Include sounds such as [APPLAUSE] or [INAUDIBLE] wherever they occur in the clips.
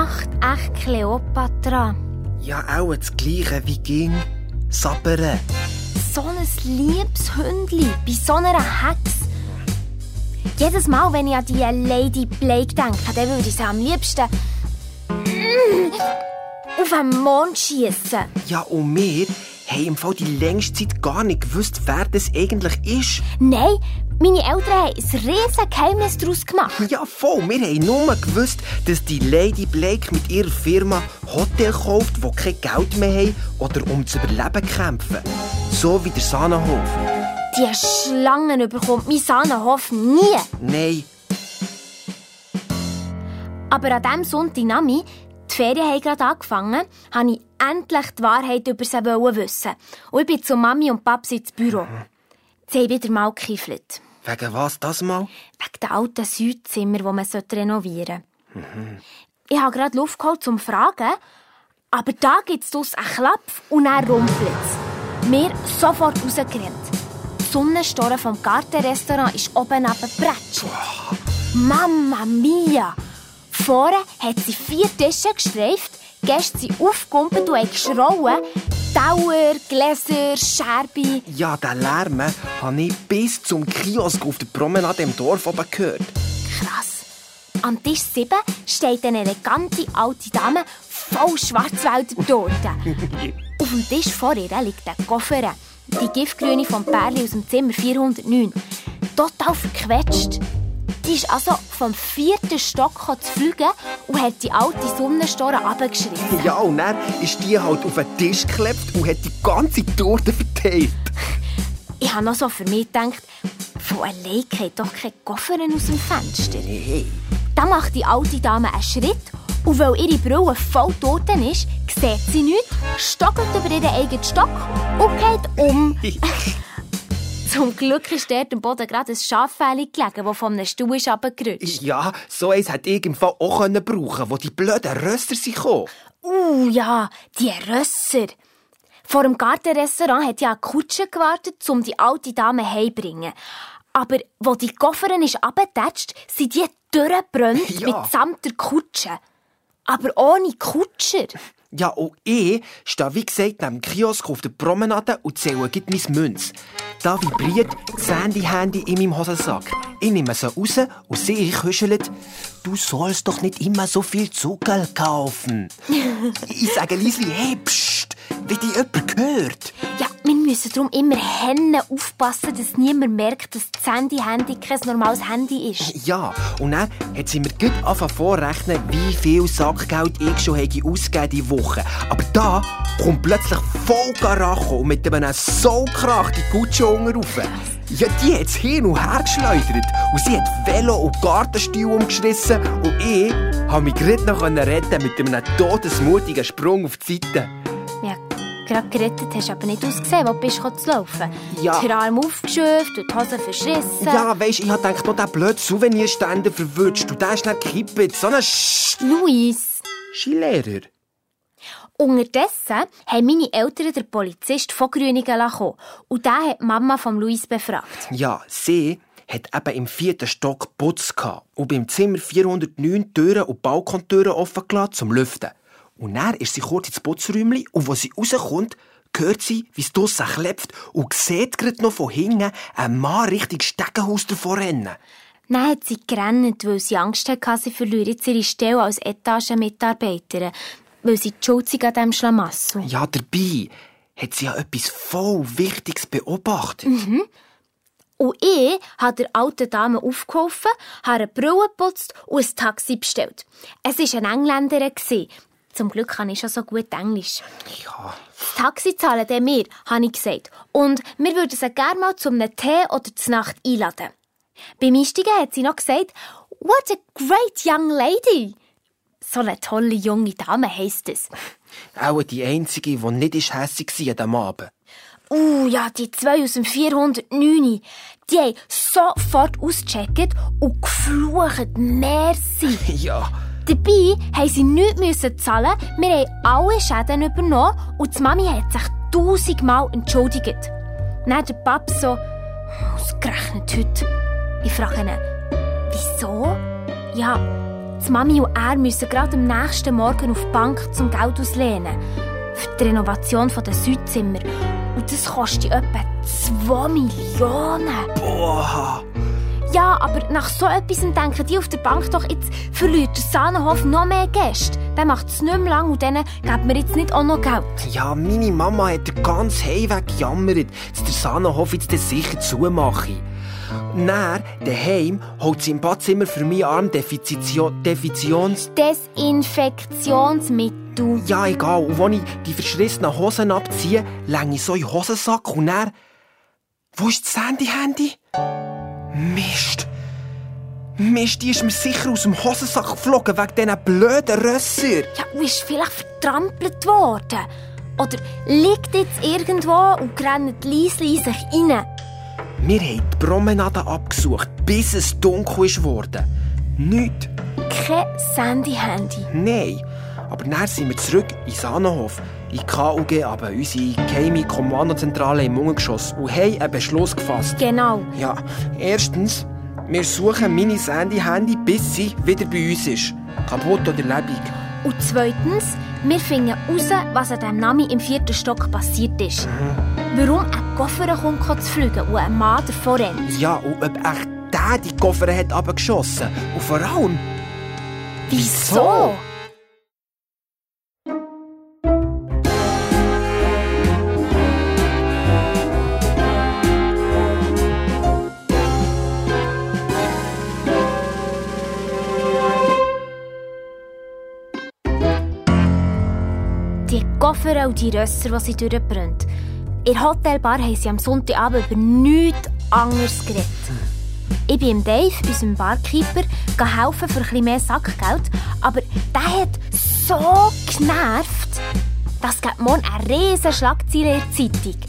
Was macht echt Kleopatra? Ja, auch das Gleiche wie ging. Sabbern. So ein liebes Hündli bei so einer Hex. Jedes Mal, wenn ich an die Lady Blake denke, dann würde ich sie am liebsten mm, auf den Mond schießen. Ja, und wir haben im Fall die längste Zeit gar nicht gewusst, wer das eigentlich ist. Nein, meine Eltern haben ein riesiges Geheimnis daraus gemacht. Ja, voll. Wir haben nur gewusst, dass die Lady Blake mit ihrer Firma Hotel kauft, wo kein Geld mehr haben oder um zu überleben kämpfen. So wie der Sahnenhof. Die Schlangen bekommt mein Sahnenhof nie. Nein. Aber an diesem Sonntagnachmittag, die Ferien haben gerade angefangen, wollte ich endlich die Wahrheit über sie wissen. Und ich bin zu Mami und Papi ins Büro. Sie haben wieder mal gekiffelt. Wegen was das mal? Wegen dem alten Südzimmer, das man renovieren sollte. Ich habe gerade Luft geholt, um zu fragen, aber da gibt es einen Klapf und dann rumpelt es. Mir sofort rausgerannt. Die Sonnenstoren vom Gartenrestaurant ist oben neben Bretschen. Mamma mia! Vorne hat sie vier Tische gestreift, Gäste sind aufgekumpelt und haben geschrauen. Dauer, Gläser, Scherbe. Ja, den Lärm habe ich bis zum Kiosk auf der Promenade im Dorf oben gehört. Krass. Am Tisch 7 steht eine elegante alte Dame voll Schwarzwälder Torte. [LAUGHS] auf dem Tisch vor ihr liegt ein Koffer. Die Giftgrüne vom Pärli aus dem Zimmer 409. Total verquetscht. Die ist also vom vierten Stock zu fliegen und hat die alte Sonnenstore abgeschrieben. Ja, und dann ist die halt auf den Tisch geklebt und hat die ganze Torte verteilt. Ich habe noch so für mich gedacht, von allein geht doch kein Koffer aus dem Fenster. Nee. Dann macht die alte Dame einen Schritt und weil ihre Brille voll Toten ist, sieht sie nichts, stockelt über ihren eigenen Stock und geht um. [LAUGHS] Zum Glück ist dort am Boden gerade ein Schaffell gelegen, das von einem Stuhl ist runtergerutscht. Ja, so eins hätte ich im Fall auch können brauchen wo die blöden Röster sind gekommen. Uh, ja, die Rösser. Vor dem Gartenrestaurant hat ja eine Kutsche gewartet, um die alte Dame heimbringen. Aber wo die Kofferin ist abgetatscht, sind die durchgebrannt Ja. mitsamt der Kutsche. Aber ohne Kutscher. Ja, und ich stehe wie gesagt neben dem Kiosk auf der Promenade und zähle gleich mein Münz. Da vibriert das Handy-Handy in meinem Hosensack. Ich nehme sie raus und sehe küschelt, du sollst doch nicht immer so viel Zucker kaufen. [LAUGHS] ich sage Liesli, hey, psst, wie dich jemand hört. Ja, wir müssen darum immer Hände aufpassen, dass niemand merkt, dass das Handy-Handy kein normales Handy ist. Ja, und dann hat sie mir gut angefangen vorrechnen, wie viel Sackgeld ich schon habe ausgegeben diese Woche. Aber da kommt plötzlich voll Karacho und mit einem Soulkrach die Gutsche rauf. Ja, die hat es hin und her geschleudert. Und sie hat Velo und Gartenstuhl umgeschrissen. Und ich konnte mich gerade noch retten mit einem todesmutigen Sprung auf die Seite. Gerade gerettet hast du aber nicht ausgesehen, wo du bist gekommen zu laufen. Ja. Die Arme aufgeschöpft und die Hose verschissen. Ja, weisst, ich hab gedacht, noch den blöden Souvenirständer verwünscht. Und der ist nicht gekippt. So ein Sch Luis. Skilehrer. Unterdessen haben meine Eltern den Polizist von Grüningen kommen und der hat die Mama von Luis befragt. Ja, sie hat eben im vierten Stock Putz gehabt und beim Zimmer 409 die Türen und Balkontüren offen gelassen zum Lüften. Und dann ist sie kurz ins Putzräumchen und wo sie rauskommt, hört sie, wie es draussen klebt und sieht gerade noch von hinten einen Mann Richtung Stegenhaus davor rennen. Dann hat sie gerannt, weil sie Angst hatte, sie verliere jetzt ihre Stelle als Etagenmitarbeiterin, weil sie die Schuld an diesem Schlamassel. Ja, dabei hat sie ja etwas voll Wichtiges beobachtet. Und ich habe der alten Dame aufgeholfen, habe eine Brille geputzt und ein Taxi bestellt. Es war eine Engländerin. Zum Glück kann ich schon so gut Englisch. Ja, Das Taxi zahlen dann wir, habe ich gesagt. Und wir würden sie gerne mal zum Tee oder zur Nacht einladen. Beim Einsteigen hat sie noch gesagt, «What a great young lady!» So eine tolle junge Dame heisst es. [LAUGHS] auch die einzige, die nicht ist hässig war an diesem Abend. Uh, ja, die zwei aus dem 409, die haben sofort ausgecheckt und geflucht, merci. [LAUGHS] Ja, Dabei haben sie nichts zahlen, wir haben alle Schäden übernommen und die Mami hat sich tausendmal entschuldigt. Dann der Pap so, ausgerechnet heute. Ich frage ihn, wieso? Ja, Die Mami und er müssen gerade am nächsten Morgen auf die Bank zum Geld auslehnen. Für die Renovation der Südzimmer. Und das kostet etwa 2 Millionen. Boah. Ja, aber nach so etwas denken die auf der Bank doch, jetzt verliert der Sahnenhof noch mehr Gäste. Dann macht es nicht mehr lang und denen geben wir jetzt nicht auch noch Geld. Ja, meine Mama hat den ganzen Heimweg gejammert, dass der Sahnenhof jetzt sicher zumache. Dann, daheim, holt sie im Badzimmer für meinen Arm Defizitio Defizions... Desinfektionsmittel. Ja, egal. Und wenn ich die verschlissenen Hosen abziehe, länge ich so in den Hosensack und dann... Wo ist das Handy-Handy? Mist. Mist, die ist mir sicher aus dem Hosensack geflogen wegen diesen blöden Rösser. Ja, und ist vielleicht vertrampelt worden. Oder liegt jetzt irgendwo und rennt leise sich rein. Wir haben die Promenade abgesucht, bis es dunkel ist geworden. Nicht. Kein Sandy-Handy. Nein. Aber dann sind wir zurück in Sahnenhof, in die KUG, aber unsere geheime Kommandozentrale im Ungeschoss und haben einen Beschluss gefasst. Genau. Ja, erstens, wir suchen meine Sandy-Handy, bis sie wieder bei uns ist. Kaputt oder lebendig. Und zweitens, wir finden raus, was an diesem Nami im vierten Stock passiert ist. Warum ein Koffer kommt zu fliegen und ein Mann davor rennt. Ja, und ob echt der die Koffer hat abgeschossen. Und vor allem... Wieso? Koffer und die Rösser, die sie durchbrennt. In der Hotelbar haben sie am Sonntagabend über nichts anderes geredet. Ich bin Dave, unserem Barkeeper, helfen für bisschen mehr Sackgeld. Aber der hat so genervt, dass gibt morgen eine riesen Schlagzeile in der Zeitung.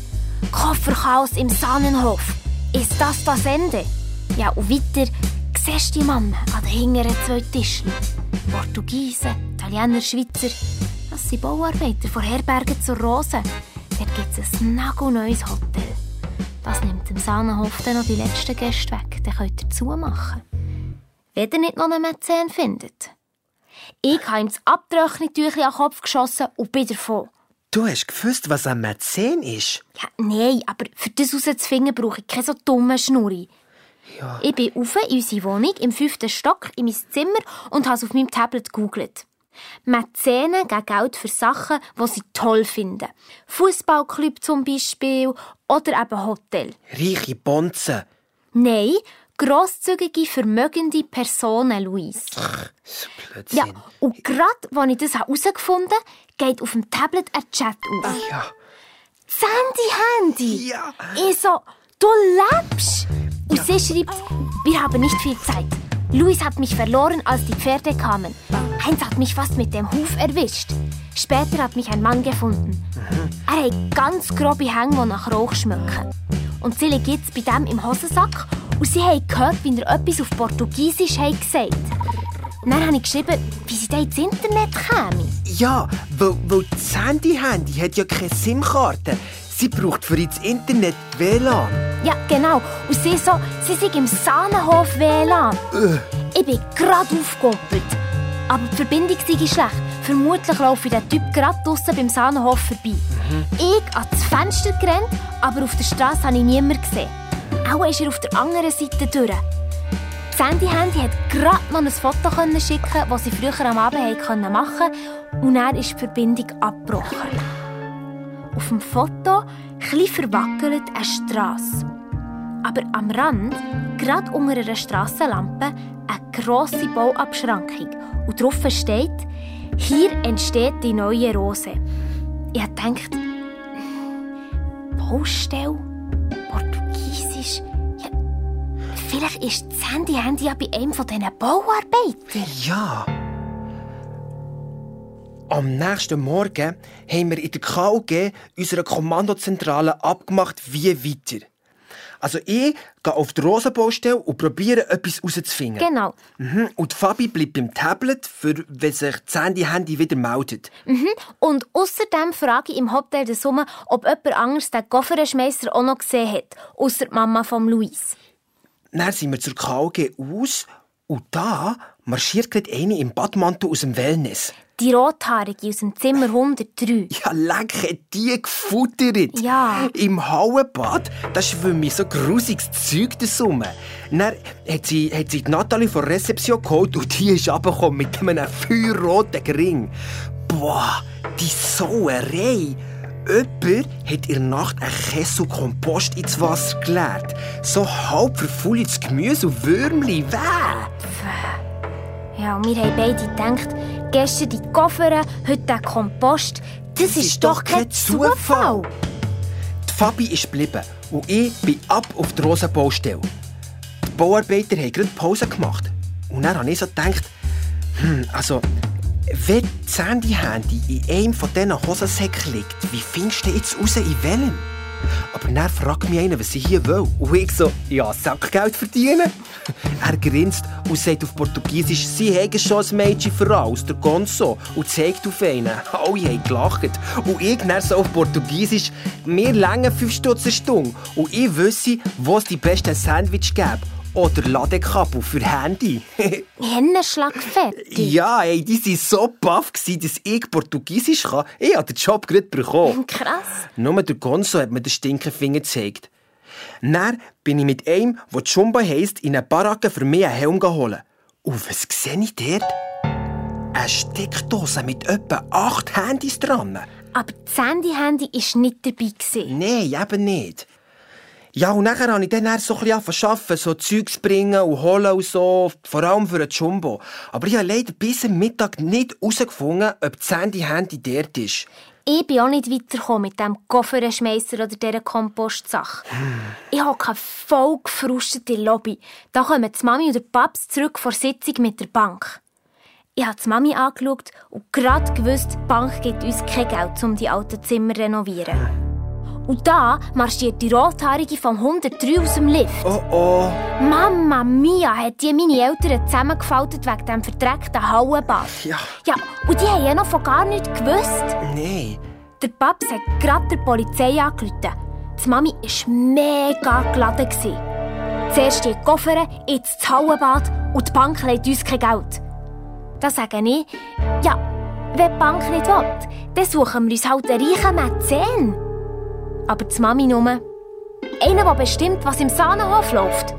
Kofferchaos im Sannenhof. Ist das das Ende? Ja, und weiter siehst du die Männer an den hinteren zwei Tischen. Portugiesen, Italiener, Schweizer. Das sind Bauarbeiter von Herbergen zur Rose. Dort gibt es ein nagelneues Hotel. Das nimmt dem Sahnenhof dann noch die letzten Gäste weg. Dann könnt ihr zumachen. Wenn ihr nicht noch einen Mäzen findet. Ich habe ihm das Abtrocknungtüchli an den Kopf geschossen und bin davon. Du hast gewusst, was ein Mäzen ist? Ja, nein, aber für das rauszufinden brauche ich keine so dumme Schnurri. Ja. Ich bin rauf in unsere Wohnung im fünften Stock in mein Zimmer und habe es auf meinem Tablet gegoogelt. Mäzene geben Geld für Sachen, die sie toll finden. Fußballclub zum Beispiel oder eben Hotel. Reiche Bonzen. Nein, grosszügige, vermögende Personen, Luis. So Ja, Blödsinn. und gerade als ich das herausgefunden habe, geht auf dem Tablet ein Chat auf. Ja. Sandy Handy! Ja. Ich so, du lebst! Und sie schreibt, wir haben nicht viel Zeit. Luis hat mich verloren, als die Pferde kamen. Heinz hat mich fast mit dem Huf erwischt. Später hat mich ein Mann gefunden. Er hat ganz grobe Hänge, die nach Rauch schmecken. Und sie liegt jetzt bei dem im Hosensack und sie haben gehört, wie er etwas auf Portugiesisch hat gesagt Dann habe ich geschrieben, wie sie da ins Internet kämen. Ja, weil, weil das Handy-Handy hat ja keine SIM-Karte. Sie braucht für ins Internet WLAN. Ja, genau. Und sie so, sie sind im Sahnenhof WLAN. Ich bin gerade aufgekoppelt. Aber die Verbindung sei schlecht. Vermutlich laufe der Typ gerade draussen beim Sahnenhof vorbei. Ich ans Fenster gerannt, aber auf der Straße habe ich niemanden gesehen. Auch ist er auf der anderen Seite durch. Das Handy-Handy hat gerade noch ein Foto schicken, das sie früher am Abend machen und dann ist die Verbindung abgebrochen. Auf dem Foto etwas verwackelt eine Strasse. Aber am Rand, gerade unter einer Strassenlampe, eine grosse Bauabschrankung. Und drauf steht, hier entsteht die neue Rose. Ich gedacht, Baustelle, Portugiesisch. Ja, vielleicht ist das Handy-Handy ja bei einem von diesen Bauarbeitern. Ja. Am nächsten Morgen haben wir in der KUG unserer Kommandozentrale abgemacht, wie weiter. Also ich gehe auf die Rosenbaustelle und probiere etwas herauszufinden. Genau. Mhm. Und Fabi bleibt beim Tablet, für wenn sich das Handy-Handy wieder meldet. Mhm. Und außerdem frage ich im Hotel der Summe, ob jemand anderes den Kofferschmeißer auch noch gesehen hat, außer die Mama von Luis. Dann sind wir zur KUG aus und da marschiert gerade eine im Badmantel aus dem Wellness. Die Rothaarige aus dem Zimmer 103. Ja, leck, hat die gefuttert. Ja. Im Hallenbad, da schwimme ich so grusiges Zeug da rum. Dann hat sie, hat sie die Natalie von der Rezeption geholt und die ist runtergekommen mit einem feuerroten Ring. Boah, die Sauerei. Jemand hat in der Nacht einen Kessel Kompost ins Wasser geleert. So halb verfaultes Gemüse und Würmli. Wäh! Ja, und wir haben beide gedacht, gestern die Koffer, heute der Kompost. Das, ist, doch kein Zufall. Die Fabi ist geblieben und ich bin ab auf die Rosenbaustelle. Die Bauarbeiter haben gerade Pause gemacht. Und dann habe ich so gedacht, hm, also, wenn das Handy-Handy in einem von diesen Hosensäcken liegt, wie findest du jetzt raus, in welchem? Aber dann fragt mich einer, was ich hier will. Und ich so, ja, Sackgeld verdienen. [LAUGHS] Er grinst und sagt auf Portugiesisch, sie haben schon ein Mädchen für aus der Gonzo. Und zeigt auf einen. Alle haben gelacht. Und ich dann so auf Portugiesisch, mir 5 Stutz eine Stunde. Und ich wüsste, wo es die besten Sandwich gäbe. Oder Ladekabel für Handy. [LAUGHS] Hennenschlag fertig. ja, ey, die waren so baff, dass ich Portugiesisch kann. Ich habe den Job gerade bekommen. [LAUGHS] Krass. Nur der Gonzo hat mir den Stinkefinger gezeigt. Dann bin ich mit einem, der Chumba heisst, in eine Baracke für mich einen Helm geholt. Und was sehe ich dort? Eine Steckdose mit etwa acht Handys dran. Aber das Handy-Handy war nicht dabei. Nein, eben nicht. Ja, und nachher habe ich dann so ein bisschen angefangen, so Zeugs bringen und holen und so, vor allem für den Jumbo. Aber ich habe leider bis am Mittag nicht herausgefunden, ob das Handy-Handy dort ist. Ich bin auch nicht weitergekommen mit dem Kofferschmeisser oder dieser Kompostsache. Ich hocke voll gefrustet in der Lobby. Da kommen die Mami und der Paps zurück vor Sitzung mit der Bank. Ich habe die Mami angeschaut und gerade gewusst, die Bank gibt uns kein Geld, um die alten Zimmer zu renovieren. Und da marschiert die Rothaarige vom 103 aus dem Lift. Oh oh. Mama mia, hat die meine Eltern zusammengefaltet wegen dem verdreckten Hallenbad. Ja. Ja, und die haben ja noch von gar nichts gewusst. Nein. Der Paps hat gerade der Polizei angerufen. Die Mami war mega geladen. Zuerst die Koffer, jetzt das Hallenbad und die Bank leiht uns kein Geld. Da sage ich, ja, wenn die Bank nicht will, dann suchen wir uns halt einen reichen Mäzen. Aber die Mami nur, einer, der bestimmt, was im Sahnenhof läuft.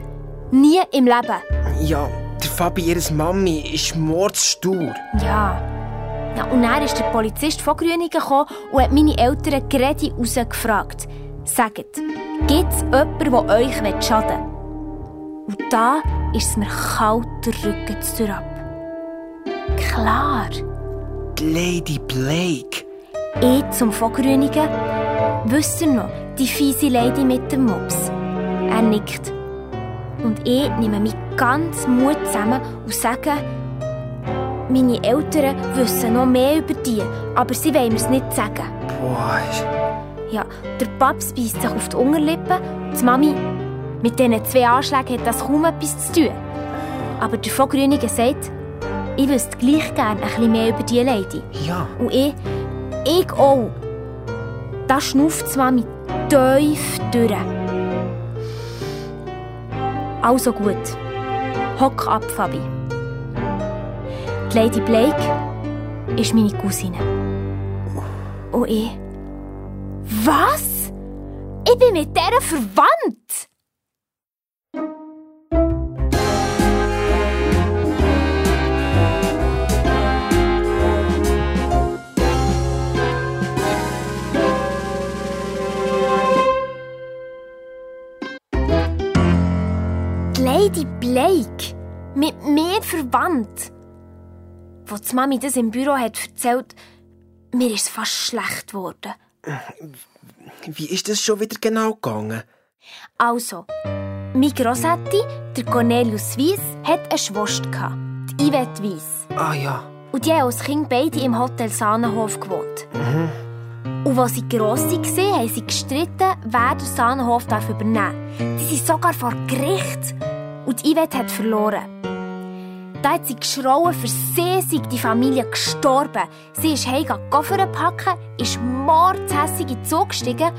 Nie im Leben. Ja, der Fabi, ihres Mami, ist mordstur. Ja. ja. Und dann ist der Polizist von Grüningen gekommen und hat meine Eltern gerade rausgefragt. Sagt, gibt es jemanden, der euch schaden will? Und da ist es mir kalt der Rücken zu ab. Klar. Die Lady Blake. Ich zum von Grüningen. Wisst ihr noch, die fiese Lady mit dem Mops? Er nickt. Und ich nehme mich ganz Mut zusammen und sage, meine Eltern wissen noch mehr über die, aber sie wollen mir's nicht sagen. Boah. Ja, der Paps beißt sich auf die Unterlippe, die Mami, mit diesen zwei Anschlägen hat das kaum etwas zu tun. Aber der von Grüningen sagt, ich wüsste gleich gerne ein bisschen mehr über diese Lady. Ja. Und ich, ich auch. Da die Mami tief durch. Also gut. Hock ab, Fabi. Die Lady Blake ist meine Cousine. Und ich. Was? Ich bin mit der verwandt! Die Lady Blake. Mit mir verwandt. Als die Mami das im Büro hat erzählt, mir ist es fast schlecht geworden. Wie ist das schon wieder genau gegangen? Also, mein Grossetti, der Cornelius Weiss, hat eine Schwester gehabt, die Yvette Weiss. Ah ja. Und die haben als Kind beide im Hotel Sahnenhof gewohnt. Und als sie gross waren, haben sie gestritten, wer den Sahnenhof übernehmen darf. Sie sind sogar vor Gericht. Und die Yvette hat verloren. Da hat sie geschrauen, für sie sei die Familie gestorben. Sie ist heim Koffer packen, ist mordshässig in den Zug gestiegen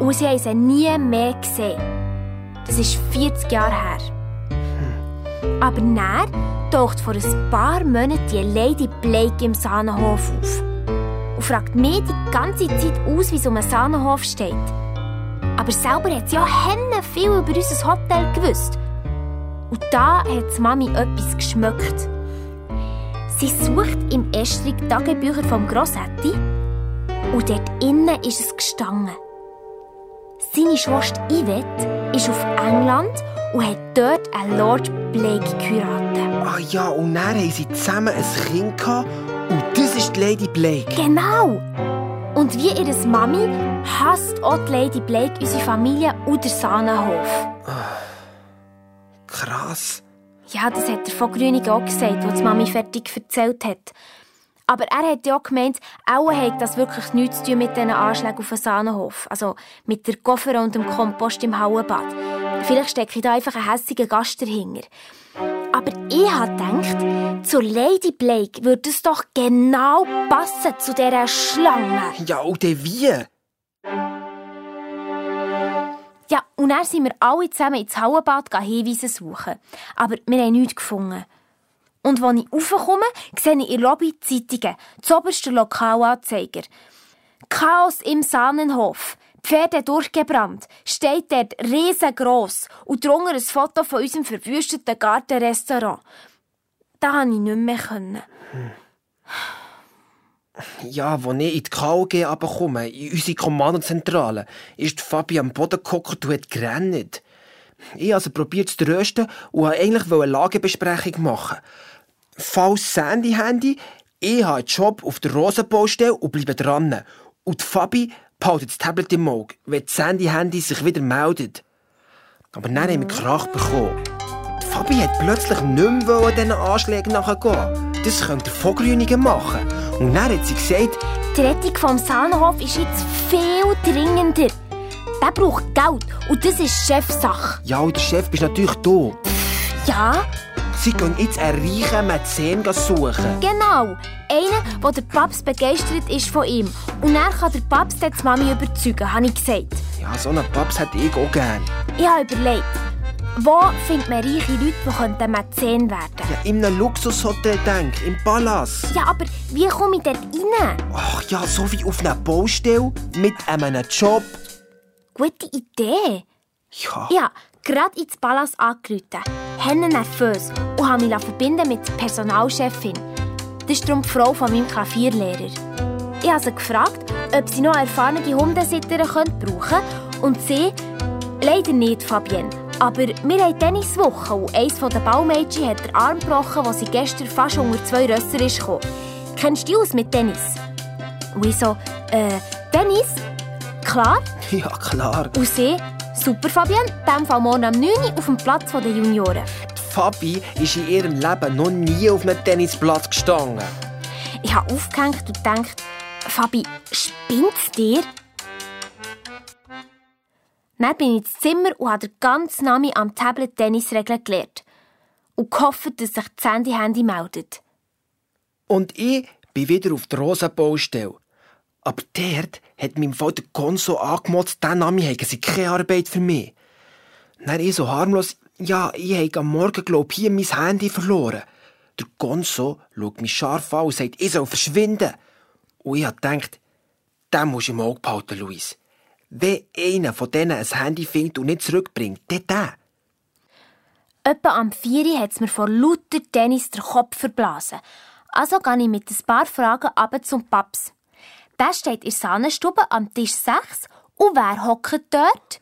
und sie haben sie nie mehr gesehen. Das ist 40 Jahre her. Aber dann taucht vor ein paar Monaten die Lady Blake im Sahnenhof auf und fragt mich die ganze Zeit aus, wie es um einen Sahnenhof steht. Aber selber hat sie ja Henne viel über unser Hotel gewusst. Und da hat Mami etwas geschmeckt. Sie sucht im Estrich Tagebücher vom Grossetti und dort innen ist es gestanden. Seine Schwester Yvette ist auf England und hat dort einen Lord Blake geheiratet. Ah ja, und dann haben sie zusammen ein Kind gehabt und das ist die Lady Blake. Genau! Und wie ihre Mami hasst auch die Lady Blake unsere Familie und der Sahnenhof. Krass. Ja, das hat der von Grünig auch gesagt, als Mami fertig erzählt hat. Aber er hat ja auch gemeint, auch hat das wirklich nichts zu tun mit diesen Anschlägen auf den Sahnenhof. Also mit der Koffer und dem Kompost im Hauenbad. Vielleicht stecke ich da einfach einen hässigen Gast dahinter. Aber ich habe gedacht, zur Lady Blake würde es doch genau passen zu dieser Schlange. Ja, und wie? Ja, und dann sind wir alle zusammen ins Hauenbad Hinweise suchen. Aber wir haben nichts gefunden. Und als ich raufkomme, sehe ich in der Lobby Zeitungen, das oberste Lokalanzeiger. Chaos im Sahnenhof. Pferde durchgebrannt. Steht dort riesengroß. Und drunter ein Foto von unserem verwüsteten Gartenrestaurant. Da konnte ich nicht mehr. Können. Ja, als ich in die KOG runterkomme, in unsere Kommandozentrale, ist Fabi am Boden gehockt und hat gerannt. Ich also probiert zu trösten und wollte eigentlich eine Lagebesprechung machen. Falls Sandy Handy, ich habe einen Job auf der Rosenbaustelle und bleibe dran. Und Fabi behaltet das Tablet im Auge, wenn Sandy Handy sich wieder meldet. Aber dann haben wir Krach bekommen. Fabi hat plötzlich nicht mehr diesen Anschlägen nachgehen. Das könnte der Vogelgrünigen machen. Und dann hat sie gesagt, Die Rettung vom Sahnenhof ist jetzt viel dringender. Der braucht Geld und das ist Chefsache. ja, und der Chef bist natürlich du. Ja, Sie gehen jetzt einen reichen Mäzen suchen. genau. Einer, der der Papst begeistert ist von ihm. Und dann kann der Papst jetzt die Mami überzeugen, habe ich gesagt. Ja, so einen Paps hätte ich auch gern. Ich habe überlegt, wo findet man reiche Leute, die könnten Mäzen werden Ja, in einem Luxushotel denk, im Palast. Ja, aber wie komme ich dort rein? Ach ja, so wie auf einer Baustelle mit einem Job. Gute Idee. Ja, habe gerade ins Palast angerufen, henne nervös und habe mich verbinden mit der Personalchefin. Das ist darum die Frau von meinem Klavierlehrer. Ich habe sie gefragt, ob sie noch erfahrene Hundesitterin brauchen könnte und sie, leider nicht, Fabienne. Aber wir haben Tenniswoche und eines der Baumädchen hat den Arm gebrochen, als sie gestern fast unter zwei Rösser ist gekommen. Kennst du dich aus mit Tennis? Und ich so, äh, Tennis? Klar. [LAUGHS] ja klar. Und sie, super Fabienne, in diesem Fall morgen um 9 Uhr auf dem Platz der Junioren. Die Fabi ist in ihrem Leben noch nie auf einem Tennisplatz gestanden. Ich habe aufgehängt und gedacht, Fabi, spinnt's dir? Dann bin ich ins Zimmer und habe den ganzen Namen am Tablet Tennisregeln gelernt. Und gehofft, dass sich das Handy-Handy meldet. Und ich bin wieder auf der Rosenbaustelle. Aber dort hat mein Vater Gonzo angemotzt, diesen Namen haben sie keine Arbeit für mich. Dann ich so harmlos, ja, ich habe am Morgen, glaub hier mein Handy verloren. Der Gonzo schaut mich scharf an und sagt, ich soll verschwinden. Und ich habe gedacht, den musst du im Auge behalten, Luis. Wenn einer von denen ein Handy findet und nicht zurückbringt, dann der. Etwa am 4 Uhr hat es mir vor lauter Tennis den Kopf verblasen. Also gehe ich mit ein paar Fragen ab zum Paps. Der steht in der Sahnenstube am Tisch 6 und wer hockt dort?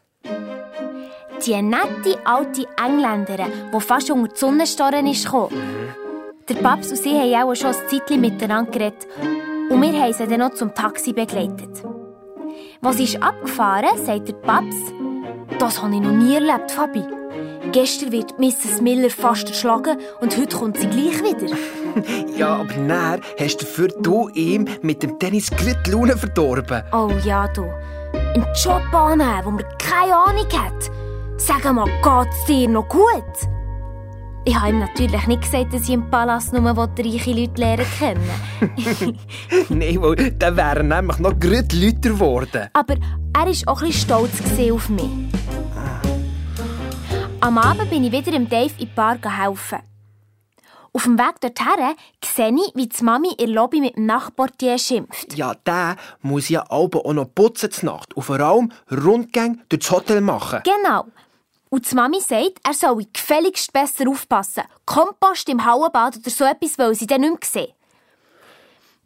Die nette alte Engländerin, die fast unter die Sonnenstoren ist gekommen. Der Paps und sie haben auch schon ein Zeitchen miteinander geredet. Und wir haben sie dann noch zum Taxi begleitet. Was ist abgefahren, sagt der Paps. Das habe ich noch nie erlebt, Fabi. Gestern wird Mrs. Miller fast erschlagen und heute kommt sie gleich wieder. [LAUGHS] Ja, aber dann hast du für du ihm mit dem Tennis gerade die Laune verdorben. Oh ja, du. Einen Job annehmen, wo man keine Ahnung hat. Sag mal, geht's dir noch gut? Ich habe ihm natürlich nicht gesagt, dass ich im Palast nur reiche Leute lernen kennen. [LAUGHS] Nein, weil dann wären nämlich noch gerade Leute geworden. Aber er war auch ein bisschen stolz auf mich. Am Abend bin ich wieder im Dave in die Bar helfen. Auf dem Weg dorthin sehe ich, wie die Mami der Lobby mit dem Nachtportier schimpft. Ja, der muss ja auch noch putzen zur Nacht und vor allem Rundgänge durch das Hotel machen. Genau. Und die Mami sagt, er solle gefälligst besser aufpassen. Kompost im Hallenbad oder so etwas weil sie dann nicht mehr sehen.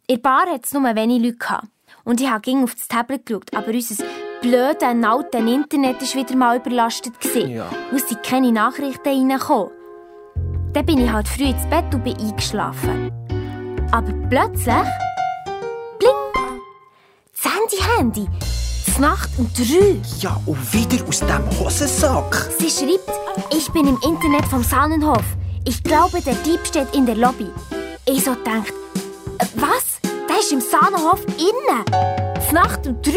In der Bar hat es nur wenige Leute gehabt. Und ich habe auf das Tablet geschaut, aber unser blödes, altes Internet war wieder mal überlastet. Ja. Und es sind keine Nachrichten reingekommen. Dann bin ich halt früh ins Bett und bin eingeschlafen. Aber plötzlich... Bling! Das Handy-Handy. Die Nacht um drei. Ja, und wieder aus dem Hosensack. Sie schreibt, ich bin im Internet vom Sahnenhof. Ich glaube, der Dieb steht in der Lobby. Ich so denkt, äh, was? Der ist im Sahnenhof innen. Nacht um drei.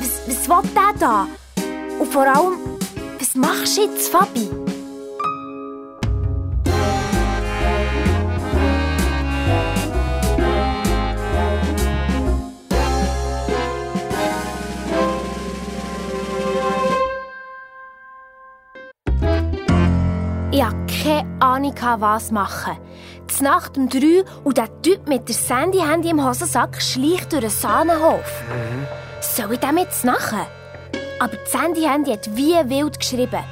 Was, was will der da? Und vor allem, was machst du jetzt, Fabi? Keine Ahnung, was machen. Die Nacht um drei und der Typ mit der Sandy-Handy im Hosensack schleicht durch den Sahnenhof. Soll ich dem jetzt nachher? Aber die Sandy-Handy hat wie wild geschrieben.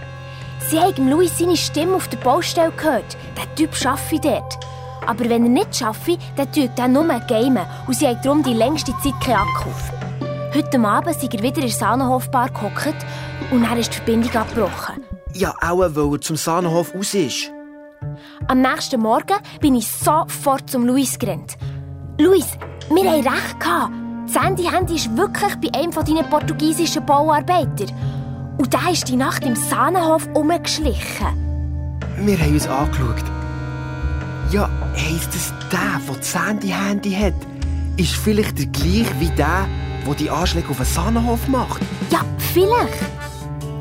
Sie haben Louis seine Stimme auf der Baustelle gehört. Der Typ arbeitet dort. Aber wenn er nicht arbeitet, dann tut er nur gamen und sie haben darum die längste Zeit keinen Akku. Heute Abend sind er wieder in der Sahnenhofbar gehockt und dann ist die Verbindung abgebrochen. Ja, auch weil er zum Sahnenhof raus ist. Am nächsten Morgen bin ich sofort zum Luis gerannt. Luis, wir haben recht gehabt. Das Handy-Handy ist wirklich bei einem von deinen portugiesischen Bauarbeitern. Und der ist die Nacht im Sahnenhof umgeschlichen. Wir haben uns angeschaut. Ja, heisst es, der, der das Handy-Handy hat, ist vielleicht der gleiche wie der, der die Anschläge auf den Sahnenhof macht? Ja, vielleicht.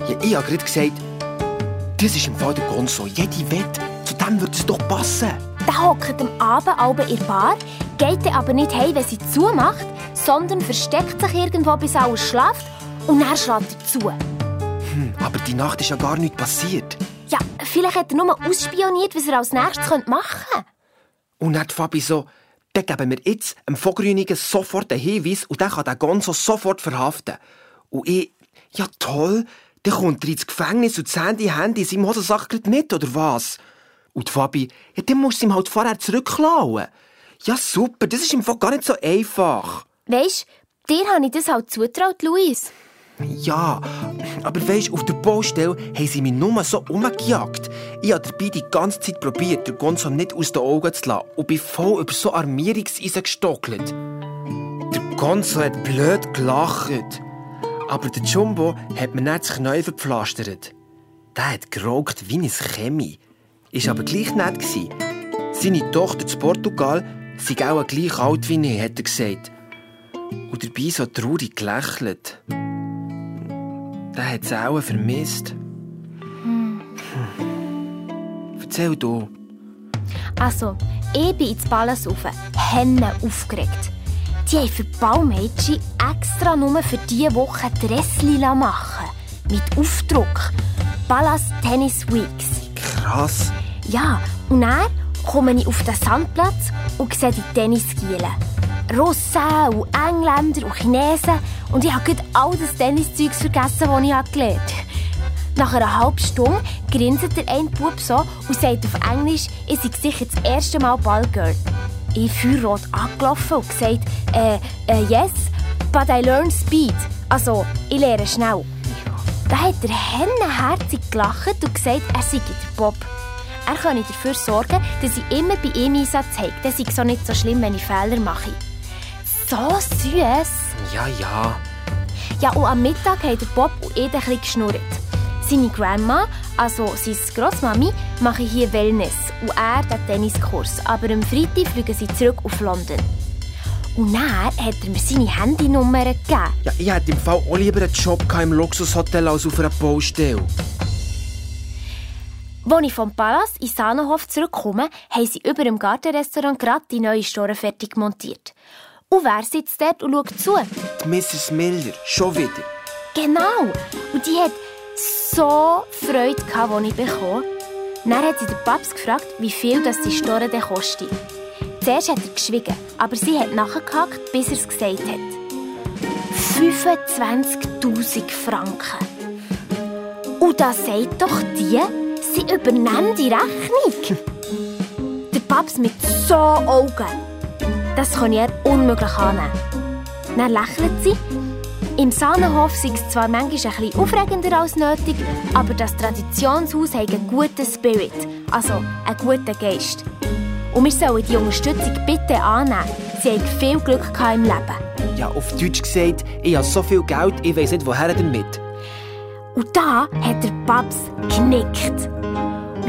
Ja, ich habe gerade gesagt, das ist im Fall der Gonzo. Jede Wette, zu dem würde es doch passen. Der hockt am Abend halb in der Bar, geht dann aber nicht heim, wenn sie zumacht, sondern versteckt sich irgendwo, bis alles schlaft und dann schlägt er zu. Hm, aber die Nacht ist ja gar nichts passiert. Ja, vielleicht hat er nur ausspioniert, was er als nächstes machen könnte. Und dann hat Fabi so, dann geben wir jetzt dem Vogrünigen sofort einen Hinweis und dann kann der Gonzo sofort verhaften. Und ich, ja toll, dann kommt er ins Gefängnis und das Handy, Handy in seinem Hosensack nicht, oder was? Und Fabi, ja, dann musst du ihm halt vorher zurückklauen. Ja, super, das ist im Fall gar nicht so einfach. Weisst, dir habe ich das halt zutraut, Luis. Ja, aber weisst, auf der Baustelle haben sie mich nur so umgejagt. Ich habe dabei die ganze Zeit probiert, den Gonzo nicht aus den Augen zu lassen und bin voll über so Armierungseisen gestockelt. Der Gonzo hat blöd gelacht. Aber der Jumbo hat mir nicht das Knie verpflastert. Der hat geraucht wie ein Chemie. Ist aber gleich nett gewesen. Seine Tochter zu Portugal sei auch gleich alt wie ich, hat er gesagt. Und dabei so traurig gelächelt. Der hat es auch vermisst. Hm. Erzähl du. Also, ich bin ins Palace rauf, Henne aufgeregt. Die haben für Baumädchen extra nur für diese Woche Dressli machen Mit Aufdruck. Palace Tennis Weeks. Krass. Ja, und dann komme ich auf den Sandplatz und sehe die Tennisgielen. Russen und Engländer und Chinesen. Und ich habe all das Tenniszeugs vergessen, das ich gelernt habe. Nach einer halben Stunde grinset der ein Bub so und sagt auf Englisch, ich sei sicher das erste Mal Ballgirl. Ich feuerrot angelaufen und gesagt, äh, äh, yes, but I learn speed. Also, ich lerne schnell. Da hat der Hennenherzig gelacht und gesagt, er sei der Bob. Er könne dafür sorgen, dass ich immer bei ihm Einsatz habe. Das ist so nicht so schlimm, wenn ich Fehler mache. So süß. Ja, ja. Ja, und am Mittag hat der Bob und ich ein bisschen geschnurrt. Seine Grandma, also seine Grossmami, mache hier Wellness und er den Tenniskurs. Aber am Freitag fliegen sie zurück auf London. Und dann hat er mir seine Handynummer gegeben. Ja, ich hätte im Fall auch lieber einen Job im Luxushotel als auf einer Baustelle. Als ich vom Palast in Sahnenhof zurückkomme, haben sie über dem Gartenrestaurant gerade die neue Store fertig montiert. Und wer sitzt dort und schaut zu? Die Mrs. Miller, schon wieder. Genau. Und die hat so Freude, als ich bekommen. Dann hat sie den Paps gefragt, wie viel das die Store denn kostet. Zuerst hat er geschwiegen, aber sie hat nachgehakt, bis er es gesagt hat. 25.000 Franken. Und da sagt doch die, sie übernehmen die Rechnung. Der Paps mit so Augen. Das kann er unmöglich annehmen. Dann lächelt sie. Im Sahnenhof sei es zwar manchmal ein bisschen aufregender als nötig, aber das Traditionshaus hat einen guten Spirit, also einen guten Geist. Und wir sollen die Unterstützung bitte annehmen. Sie haben viel Glück im Leben. Ja, auf Deutsch gesagt, ich habe so viel Geld, ich weiß nicht, woher damit. Und da hat der Babs genickt.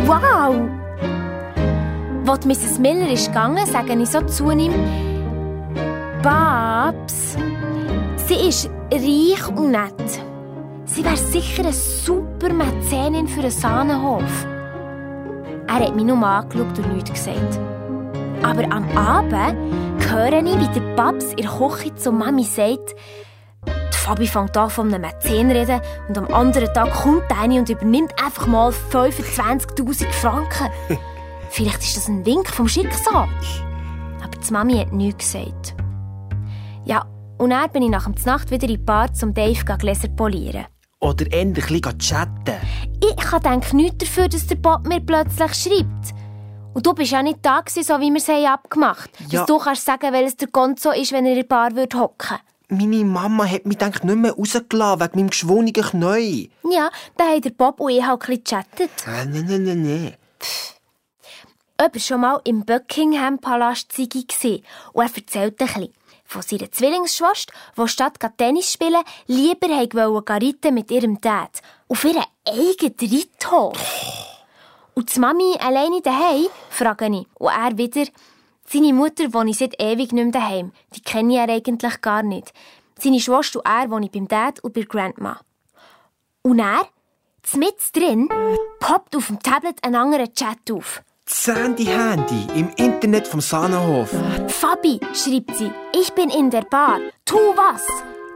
Wow! Als Mrs. Miller ist gegangen, sage ich so zu ihm, Babs, sie ist reich und nett. Sie wäre sicher eine super Mäzenin für einen Sahnenhof. Er hat mich nur angeschaut und nichts gesagt. Aber am Abend höre ich, wie der Babs in der Küche zu Mami sagt, die Fabi fängt an von einem Mäzen reden und am anderen Tag kommt eine und übernimmt einfach mal 25'000 Franken. [LAUGHS] Vielleicht ist das ein Wink vom Schicksal. Aber die Mami hat nichts gesagt. Ja, und dann bin ich nach der Nacht wieder in die Bar zum Dave Gläser polieren. Oder endlich ein chatten. Ich denke nichts dafür, dass der Bob mir plötzlich schreibt. Und du bist ja nicht da gewesen, so wie wir es abgemacht haben. Ja. Dass du kannst sagen, welches der Gonzo ist, wenn er in der Bar hocken würde. Meine Mama hat mich denk nicht mehr rausgelassen, wegen meinem geschwungenen Knie. Ja, dann haben der Bob und ich halt ein gechattet. Äh, nein, nein, nein, nein. Ob er schon mal im Buckingham-Palast war und er erzählt ein bisschen von seiner Zwillingsschwester, die statt Tennis spielen, lieber reiten mit ihrem Dad. Auf ihren eigenen Reithof. Und die Mami alleine daheim, frage ich. Und er wieder, seine Mutter wohne ich seit ewig nicht mehr daheim. Die kenne ich eigentlich gar nicht. Seine Schwester und er wohne ich beim Dad und bei Grandma. Und er, mit drin, poppt auf dem Tablet ein anderer Chat auf. Sandy Handy im Internet vom Sahnenhof. Fabi, schreibt sie, ich bin in der Bar. Tu was?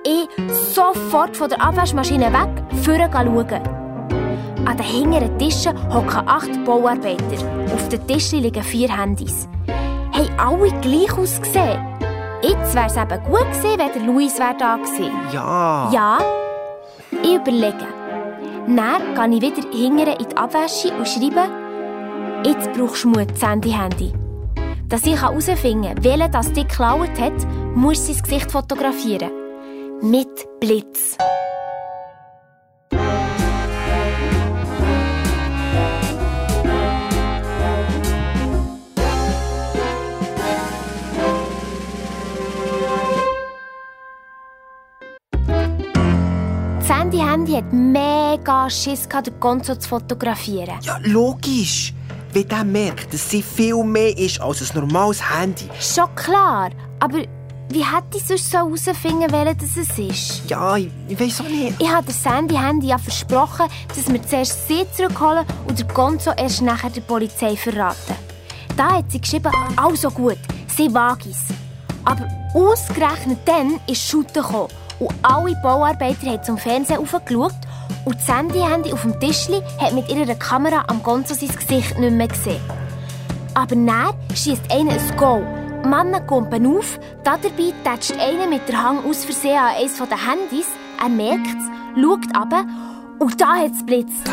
Ich sofort von der Abwaschmaschine weg, vorher schauen. An den hinteren Tischen hocken acht Bauarbeiter. Auf den Tischen liegen vier Handys. Haben alle gleich ausgesehen? Jetzt wäre es eben gut gewesen, wenn der Luis wär da gewesen. Ja. Ja? Ich überlege. Dann gehe ich wieder hingere in die Abwäsche und schreibe, Jetzt brauchst du Mut, Sandy Handy. Dass ich herausfinden kann, welcher das dich geklaut hat, muss sie das Gesicht fotografieren. Mit Blitz. Sandy Handy hat mega Schiss, den Gonzo zu fotografieren. Ja, logisch wenn der merkt, dass sie viel mehr ist als ein normales Handy. Schon klar, aber wie hätte ich sonst so herausfinden wollen, dass es ist? Ja, ich, ich weiß auch nicht. Ich habe der Sandy Handy ja versprochen, dass wir zuerst sie zurückholen und der Gonzo erst nachher der Polizei verraten. Da hat sie geschrieben, also gut, sie wage es. Aber ausgerechnet dann ist Shooter gekommen und alle Bauarbeiter haben zum Fernsehen aufgeschaut und das Handy auf dem Tischli hat mit ihrer Kamera am Gonzo sein Gesicht nicht mehr gesehen. Aber dann schießt einer ein Go. Männer kumpen auf, dabei tätscht einer mit der Hang aus Versehen an eines der Handys. Er merkt es, schaut ab und da hat es blitzt.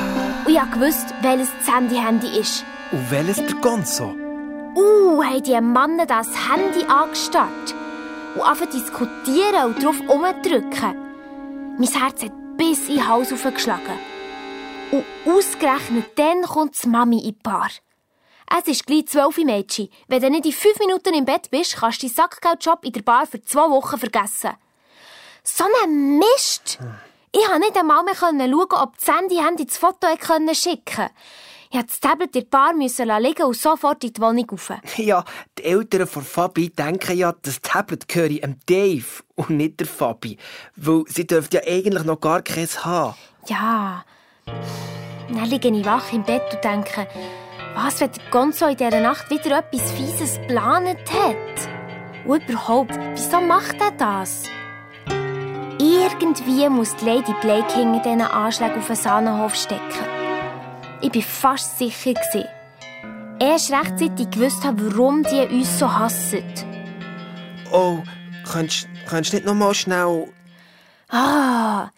Und ich wusste, welches das Handy-Handy ist. Und welches der Gonzo? Uh, haben die Männer das Handy angestarrt. Und anfangen diskutieren und drauf umdrücken. Mein Herz hat bis in den Hals aufgeschlagen. Und ausgerechnet dann kommt die Mami in die Bar. Es ist gleich zwölf Mädchen. Wenn du nicht in fünf Minuten im Bett bist, kannst du deinen Sackgeldjob in der Bar für zwei Wochen vergessen. So ein Mist! Ich konnte nicht einmal mehr schauen, ob die Sandy das Foto schicken konnte. Ich musste das Tablet in der Bar liegen und sofort in die Wohnung rauf. [LAUGHS] Ja, die Eltern von Fabi denken ja, das Tablet gehöre dem Dave und nicht der Fabi. Weil sie dürfte ja eigentlich noch gar keins haben. Ja. Dann liege ich wach im Bett und denke, was, wenn der Gonzo in dieser Nacht wieder etwas Fieses geplant hat? Und überhaupt, wieso macht er das? Irgendwie muss die Lady Blake hinter diesen Anschlägen auf den Sahnenhof stecken. Ich war fast sicher. Gewesen. Erst rechtzeitig gewusst habe, warum die uns so hassen. Oh, könntest du nicht noch mal schnell... Ah,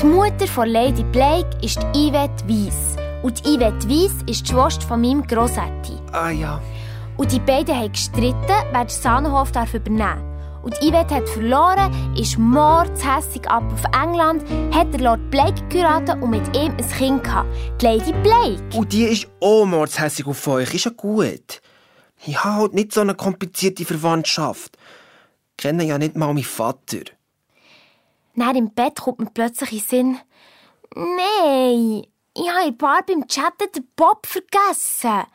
die Mutter von Lady Blake ist Yvette Weiss. Und Yvette Weiss ist die Schwester von meinem Grossetti. Ah ja. Und die beiden haben gestritten, wer den Sahnenhof darf übernehmen Und Yvette hat verloren, ist mordshässig ab auf England, hat der Lord Blake geheiratet und mit ihm ein Kind gehabt. Die Lady Blake. Und die ist auch mordshässig auf euch. Ist ja gut. Ich habe halt nicht so eine komplizierte Verwandtschaft. Ich kenne ja nicht mal meinen Vater. Dann im Bett kommt mir plötzlich in Sinn, nein, ich habe in Bar beim Chatten den Bob vergessen.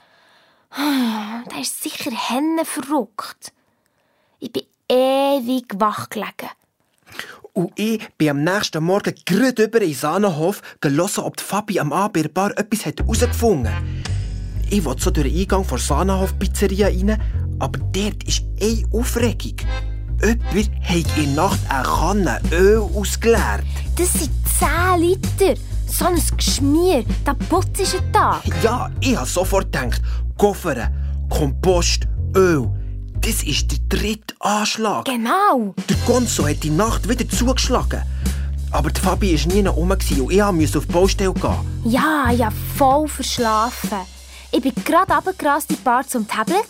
[SIGHS] Der ist sicher Henne verrückt. Ich bin ewig wach gelegen. Und ich bin am nächsten Morgen gerade über in Sahnenhof gelesen, ob die Fabi am Abend der Bar etwas herausgefunden hat. Ich wollte so durch den Eingang der Sahnenhof-Pizzeria rein, aber dort ist eine Aufregung. Jemand hat in der Nacht eine Kanne Öl ausgeleert. Das sind 10 Liter. So ein Geschmier. Da putzt ist ein Tag. Ja, ich habe sofort gedacht, Koffer, Kompost, Öl. Das ist der dritte Anschlag. Genau. Der Gonzo hat die Nacht wieder zugeschlagen. Aber die Fabi war nie rum und ich musste auf die Baustelle gehen. Ja, ja, voll verschlafen. Ich bin gerade runtergerast in die Bar zum Tablet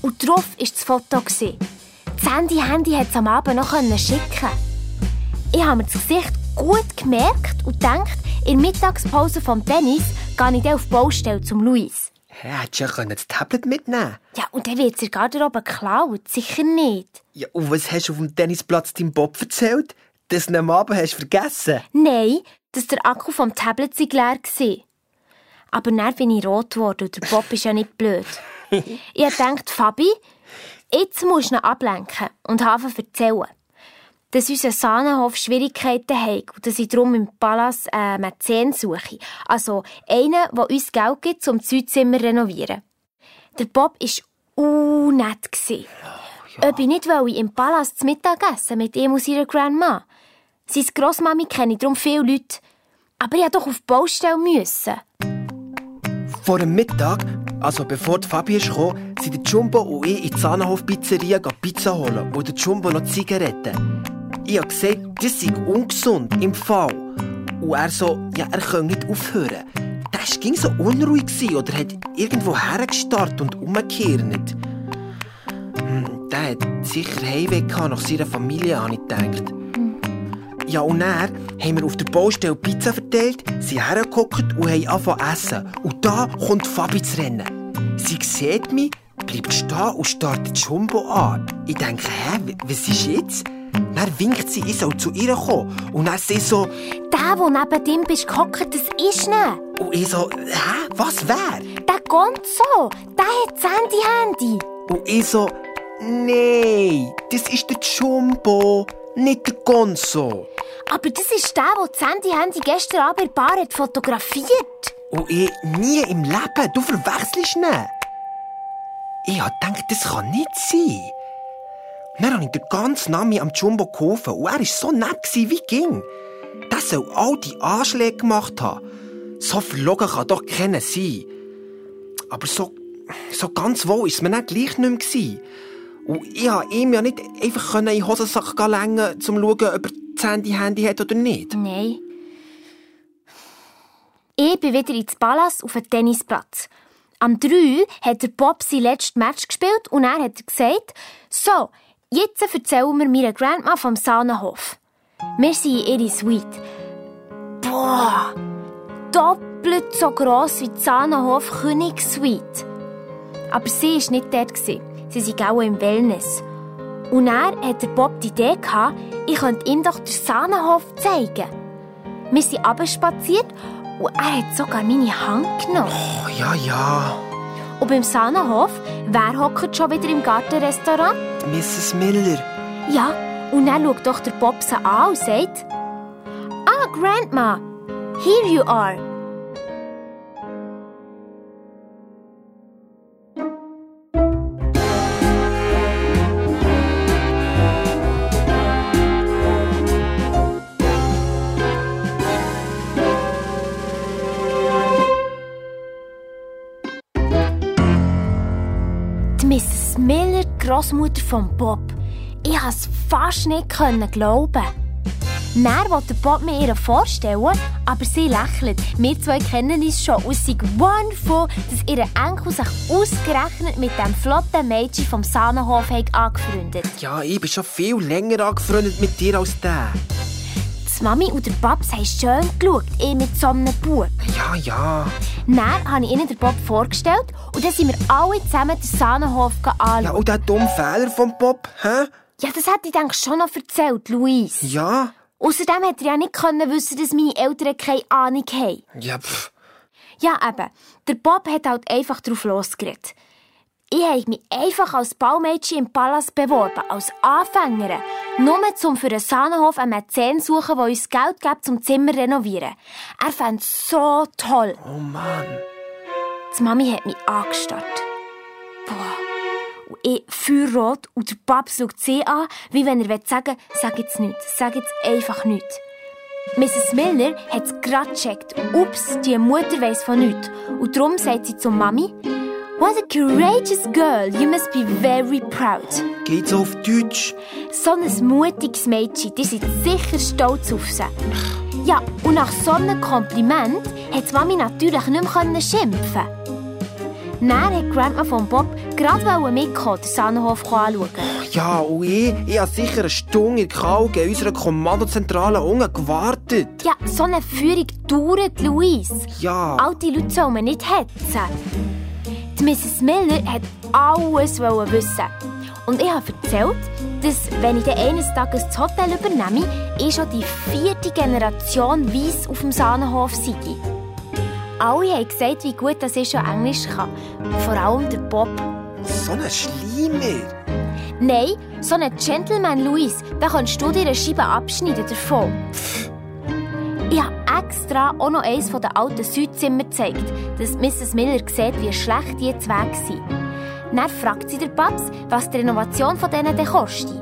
und drauf war das Foto. Das Handy-Handy hat es am Abend noch schicken Ich habe mir das Gesicht gut gemerkt und gedacht, in der Mittagspause vom Dennis gehe ich auf die Baustelle zum Luis. Ja, hättest du ja das Tablet mitnehmen Ja, und dann wird es in der Garderobe geklaut. Sicher nicht. Ja, und was hast du auf dem Tennisplatz deinem Bob erzählt? Dass du ihn am Abend hast vergessen Nein, dass der Akku vom Tablet leer war. Aber dann bin ich rot geworden und der Bob ist ja nicht blöd. [LAUGHS] ich dachte, Fabi, jetzt musst du ihn ablenken und Hafen erzählen dass unser Sahnenhof Schwierigkeiten hat und dass ich darum im Palast äh, Mäzen suche. Also einen, der uns Geld gibt, um das Zimmer zu renovieren. Der Bob war unnett. Ja. Ob ich nicht will, im Palast zu Mittag essen mit ihm und seiner Grandma. Seine Grossmami kenne ich darum viele Leute. Aber ich musste doch auf die Baustelle. Müssen. Vor dem Mittag, also bevor die Fabi kam, sind der Jumbo und ich in die Sahnenhof-Pizzeria Pizza holen und der Jumbo noch Zigaretten. Ich habe gesagt, das sei ungesund im Fall. Und er so, ja, er kann nicht aufhören. Der war so unruhig oder hat irgendwo hergestarrt und umgekehrt. Hm, der hat sicher Heimweh nach seiner Familie, habe ich gedacht. Ja, und dann haben wir auf der Baustelle Pizza verteilt, sind hergeguckt und haben angefangen zu essen. Und da kommt Fabi zu rennen. Sie sieht mich, bleibt stehen und startet Jumbo an. Ich denke, hä, was ist jetzt? Dann winkt sie, ich soll zu ihr kommen. Und dann sie so... Der, der neben dir bist gehockt, das ist nicht. Und ich so, hä, was wer? Der Gonzo, der hat das Handy-Handy. Und ich so, nein, das ist der Jumbo, nicht der Gonzo. Aber das ist der, der das Handy-Handy gestern Abend in der Bar hat fotografiert. Und ich nie im Leben, du verwechselst ihn. Ich hab gedacht, das kann nicht sein. Dann habe ich den ganzen Nami am Jumbo geholfen und er war so nett wie ging. Der soll all die Anschläge gemacht haben. So verlogen kann doch keiner sein. Aber so, so ganz wohl war es mir nicht gleich nicht mehr. Und ich konnte ihm ja nicht einfach in den Hosensack längen, um zu schauen, ob er das Handy-Handy hat oder nicht. Nein. Ich bin wieder ins Palace auf dem Tennisplatz. Am 3 hat der Bob sein letztes Match gespielt und er hat gesagt, so, Jetzt erzählen wir meiner Grandma vom Sahnenhof. Wir sind in ihre Suite. Boah, doppelt so gross wie die Sahnenhof Königssuite. Aber sie war nicht dort. Sie sind auch im Wellness. Und er hatte Bob die Idee, gehabt, ich könnte ihm doch den Sahnenhof zeigen. Wir sind abgespaziert und er hat sogar meine Hand genommen. Oh, ja, ja. Und beim Sahnenhof, wer hockt schon wieder im Gartenrestaurant? Mrs. Miller. Ja, und dann schaut doch der Bob sie an und sagt, Ah, Grandma, here you are. Großmutter von Bob. Ich konnte es fast nicht glauben. Dann wollte Bob mir ihr vorstellen, aber sie lächelt. Wir zwei kennen uns schon und ist wonderful, dass ihre Enkel sich ausgerechnet mit dem flotten Mädchen vom Sahnenhof angefreundet Ja, ich bin schon viel länger angefreundet mit dir als der. Die Mami und der Babs haben schön geschaut, ich mit so einem Bub. Ja, ja. Dann habe ich ihnen den Bob vorgestellt und dann sind wir alle zusammen den Sahnenhof anschauen. Ja, und der dumme Fehler von Bob, hä? Ja, das hätte ich denke schon noch erzählt, Luis. Ja. Außerdem hätte er ja nicht können wissen, dass meine Eltern keine Ahnung haben. Ja, pff. Ja, eben. Der Bob hat halt einfach drauf losgeredet. Ich habe mich einfach als Baumädchen im Palast beworben, als Anfängerin. Nur um für einen Sahnenhof einen Mäzen zu suchen, der uns Geld gibt, zum Zimmer zu renovieren. Er fand es so toll. Oh Mann. Die Mami hat mich angestarrt. Boah. Und ich feuerrot und der Pap schaut sie an, wie wenn er sagen will, sag jetzt nichts, sag jetzt einfach nichts. Mrs. Miller hat es gerade gecheckt. Ups, die Mutter weiss von nichts. Und darum sagt sie zur Mami, What a courageous girl, you must be very proud. Geht's auf Deutsch? So ein mutiges Mädchen, die sind sicher stolz auf sie. Ja, und nach so einem Kompliment hat Mami natürlich nicht mehr schimpfen Dann hat Grandma von Bob gerade mitkommen, den Sahnenhof anschauen. Ja, und ich, ich habe sicher eine Stunde in Kalge in unserer Kommandozentrale unten gewartet. Ja, so eine Führung dauert, Luis. Ja. Alte Leute sollen nicht hetzen. Die Mrs. Miller hat alles wissen. Und ich habe erzählt, dass, wenn ich eines Tages das Hotel übernehme, ich schon die vierte Generation Weiss auf dem Sahnenhof sei. Alle haben gesagt, wie gut dass ich schon Englisch kann. Vor allem der Bob. So ein Schleimer. Nein, so ein Gentleman, Louis, da kannst du dir eine Scheibe abschneiden davon. Ich habe extra auch noch eines der alten Südzimmer gezeigt, dass Mrs. Miller sieht, wie schlecht die zwei sind. Dann fragt sie der Babs, was die Renovation von denen denn kostet.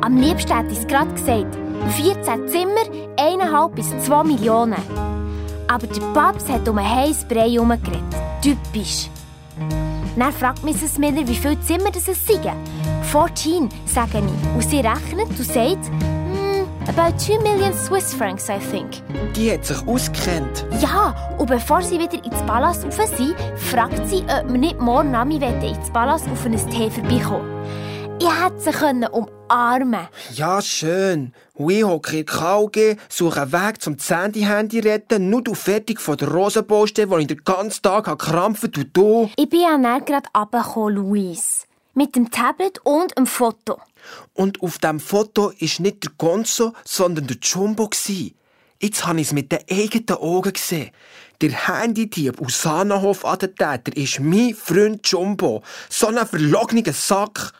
Am liebsten hat es gerade gesagt, 14 Zimmer, 1,5 bis 2 Millionen. Aber der Babs hat um ein heißes Brei herumgeredet. Typisch. Dann fragt Mrs. Miller, wie viele Zimmer das es seien. 14, sage ich. Und sie rechnet und sagt, About 2 million Swiss francs, I think. Die hat sich auskennt. Ja, und bevor sie wieder ins Palast rauf sind, fragt sie, ob wir nicht morgen Nami ins Palast auf ein Tee vorbeikommen. Ich hätte sie können umarmen Ja, schön. Und ich hocke in KG, suche einen Weg zum Sandy-Handy retten, nur du fertig von der Rosenbaustelle, wo ich den ganzen Tag krampfen und du... Ich bin ja gerade runtergekommen, Luis. Mit dem Tablet und einem Foto. Und auf dem Foto ist nicht der Gonzo, sondern der Jumbo. Jetzt habe ich es mit den eigenen Augen gesehen. Der Handydieb aus Sanahof-Attentäter ist mein Freund Jumbo. So ein verlogener Sack.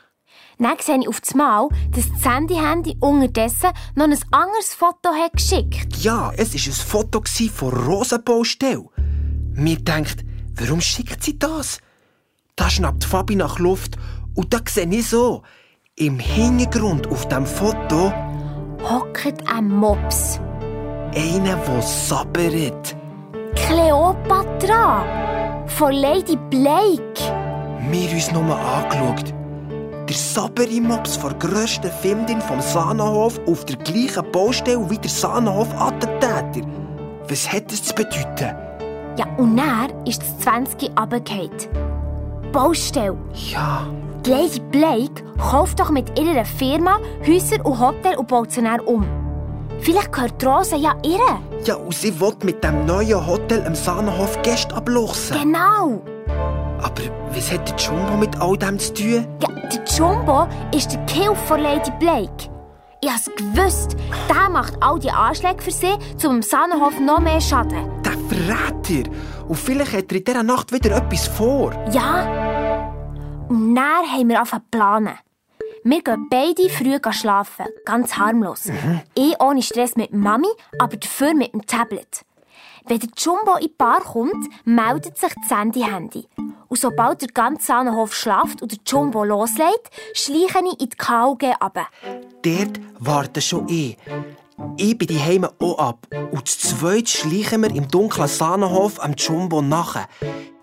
Dann sehe ich auf das Mal, dass das Handy-Handy unterdessen noch ein anderes Foto hat geschickt Ja, es war ein Foto von Rosenbaustelle. Mir denkt, warum schickt sie das? Da schnappt Fabi nach Luft und da sehe ich so, im Hintergrund auf dem Foto hockt ein Mops. Einer, der sabbert. Cleopatra! Von Lady Blake. Wir uns nur angeschaut. Der Saberi-Mops von der grössten Filmdin vom Sahnenhof auf der gleichen Baustelle wie der Sahnenhof-Attentäter. Was hat das zu bedeuten? Ja, und dann ist das 20 runtergefallen. Baustelle. Ja. Lady Blake kauft doch mit ihrer Firma Häuser und Hotel und baut sie um. Vielleicht gehört Rose ja ihr. Ja, und sie will mit dem neuen Hotel im Sahnenhof Gäste abluchsen. Genau. Aber was hat der Jumbo mit all dem zu tun? Ja, der Jumbo ist der Kill von Lady Blake. Ich hab's gewusst. Der macht all die Anschläge für sie, um dem Sahnenhof noch mehr Schaden. Der Verräter! Und vielleicht hat er in dieser Nacht wieder etwas vor. Ja, und dann haben wir angefangen zu planen. Wir gehen beide früh schlafen, ganz harmlos. Mhm. Ich ohne Stress mit Mami, aber dafür mit dem Tablet. Wenn der Jumbo in die Bar kommt, meldet sich das Handy-Handy. Und sobald der ganze Sahnenhof schlaft und der Jumbo loslegt, schleiche ich in die KUG ab. Dort warten schon ich. Ich bin die Heime auch ab. Und zu zweit schleichen wir im dunklen Sahnenhof am Jumbo nachher.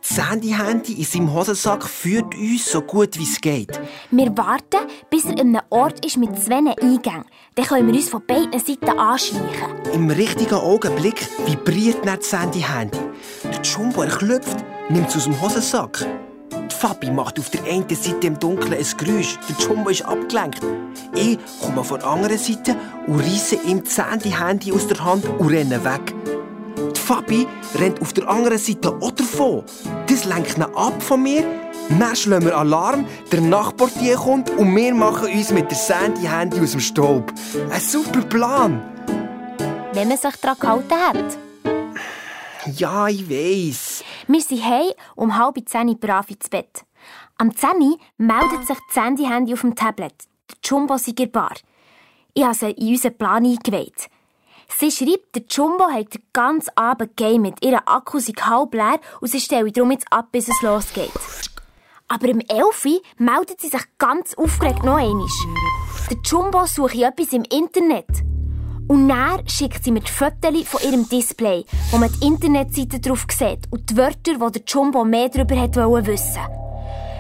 Das Handy-Handy in seinem Hosensack führt uns so gut wie es geht. Wir warten, bis er an einem Ort ist mit zwei Eingängen. Dann können wir uns von beiden Seiten anschleichen. Im richtigen Augenblick vibriert dann das Handy-Handy. Der Jumbo erklüpft, nimmt es aus dem Hosensack. Die Fabi macht auf der einen Seite im Dunkeln ein Geräusch. Der Jumbo ist abgelenkt. Ich komme von der anderen Seite und reisse ihm das Handy-Handy aus der Hand und renne weg. Fabi rennt auf der anderen Seite auch davon. Das lenkt ihn ab von mir. Dann schlagen wir Alarm, der Nachportier kommt und wir machen uns mit der Sandy-Handy aus dem Staub. Ein super Plan. Wenn man sich daran gehalten hat. Ja, ich weiss. Wir sind heim um halb zehn brav ins Bett. Am 10 meldet sich das Handy-Handy auf dem Tablet. Der Jumbo sei in Bar. Ich habe sie in unseren Plan eingeweiht. Sie schreibt, der Jumbo hat den ganzen Abend gamet. Ihre Akku sei halb leer und sie stelle darum jetzt ab, bis es losgeht. Aber im Elfi meldet sie sich ganz aufgeregt noch einmal. Der Jumbo suche etwas im Internet. Und dann schickt sie mir die Fotos von ihrem Display, wo man die Internetseite drauf sieht und die Wörter, wo der Jumbo mehr darüber hat wollen wissen.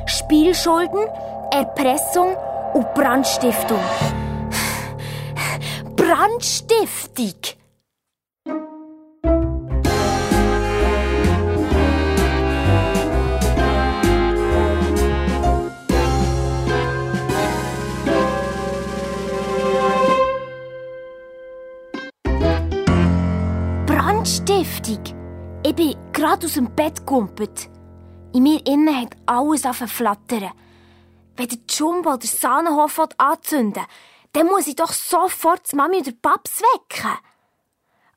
Spielschulden, Erpressung und Brandstiftung. Brandstiftung! Brandstiftung! Ich bin gerade aus dem Bett gegumpelt. In mir innen hat alles zu flattern. Wenn der Jumbo den Sahnenhof anzünden will, dann muss ich doch sofort die Mami oder Paps wecken.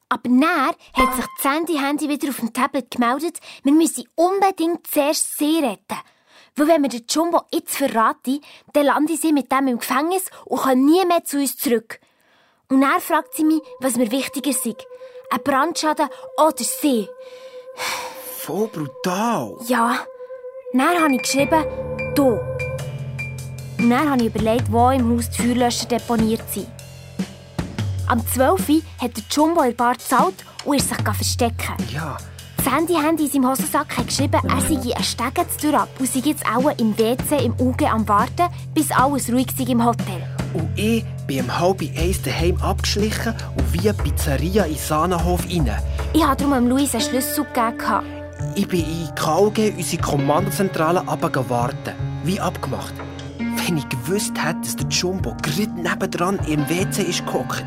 Aber dann hat sich das Handy-Handy wieder auf dem Tablet gemeldet, wir müssen unbedingt zuerst sie retten. Weil wenn wir den Jumbo jetzt verraten, dann lande sie mit dem im Gefängnis und kann nie mehr zu uns zurück. Und dann fragt sie mich, was mir wichtiger sei. Ein Brandschaden oder sie. Voll brutal. Ja. Dann habe ich geschrieben, du. Und dann habe ich überlegt, wo im Haus die Feuerlöscher deponiert sind. Am 12. Uhr hat der Jumbo in der Bar gezahlt und ist sich verstecken. Ja. Das Handy-Handy in seinem Hosensack hat geschrieben, er sei einen Stegen zu ab und sei jetzt auch im WC im UG am Warten, bis alles ruhig sei im Hotel. Und ich bin um halb eins daheim abgeschlichen und wie eine Pizzeria in Sahnenhof rein. Ich habe darum Luis einen Schlüssel gegeben. Ich bin in KLG, unsere Kommandozentrale, warten. Wie abgemacht. Wenn ich gewusst hätte, dass der Jumbo gerade nebendran im WC ist gehockt.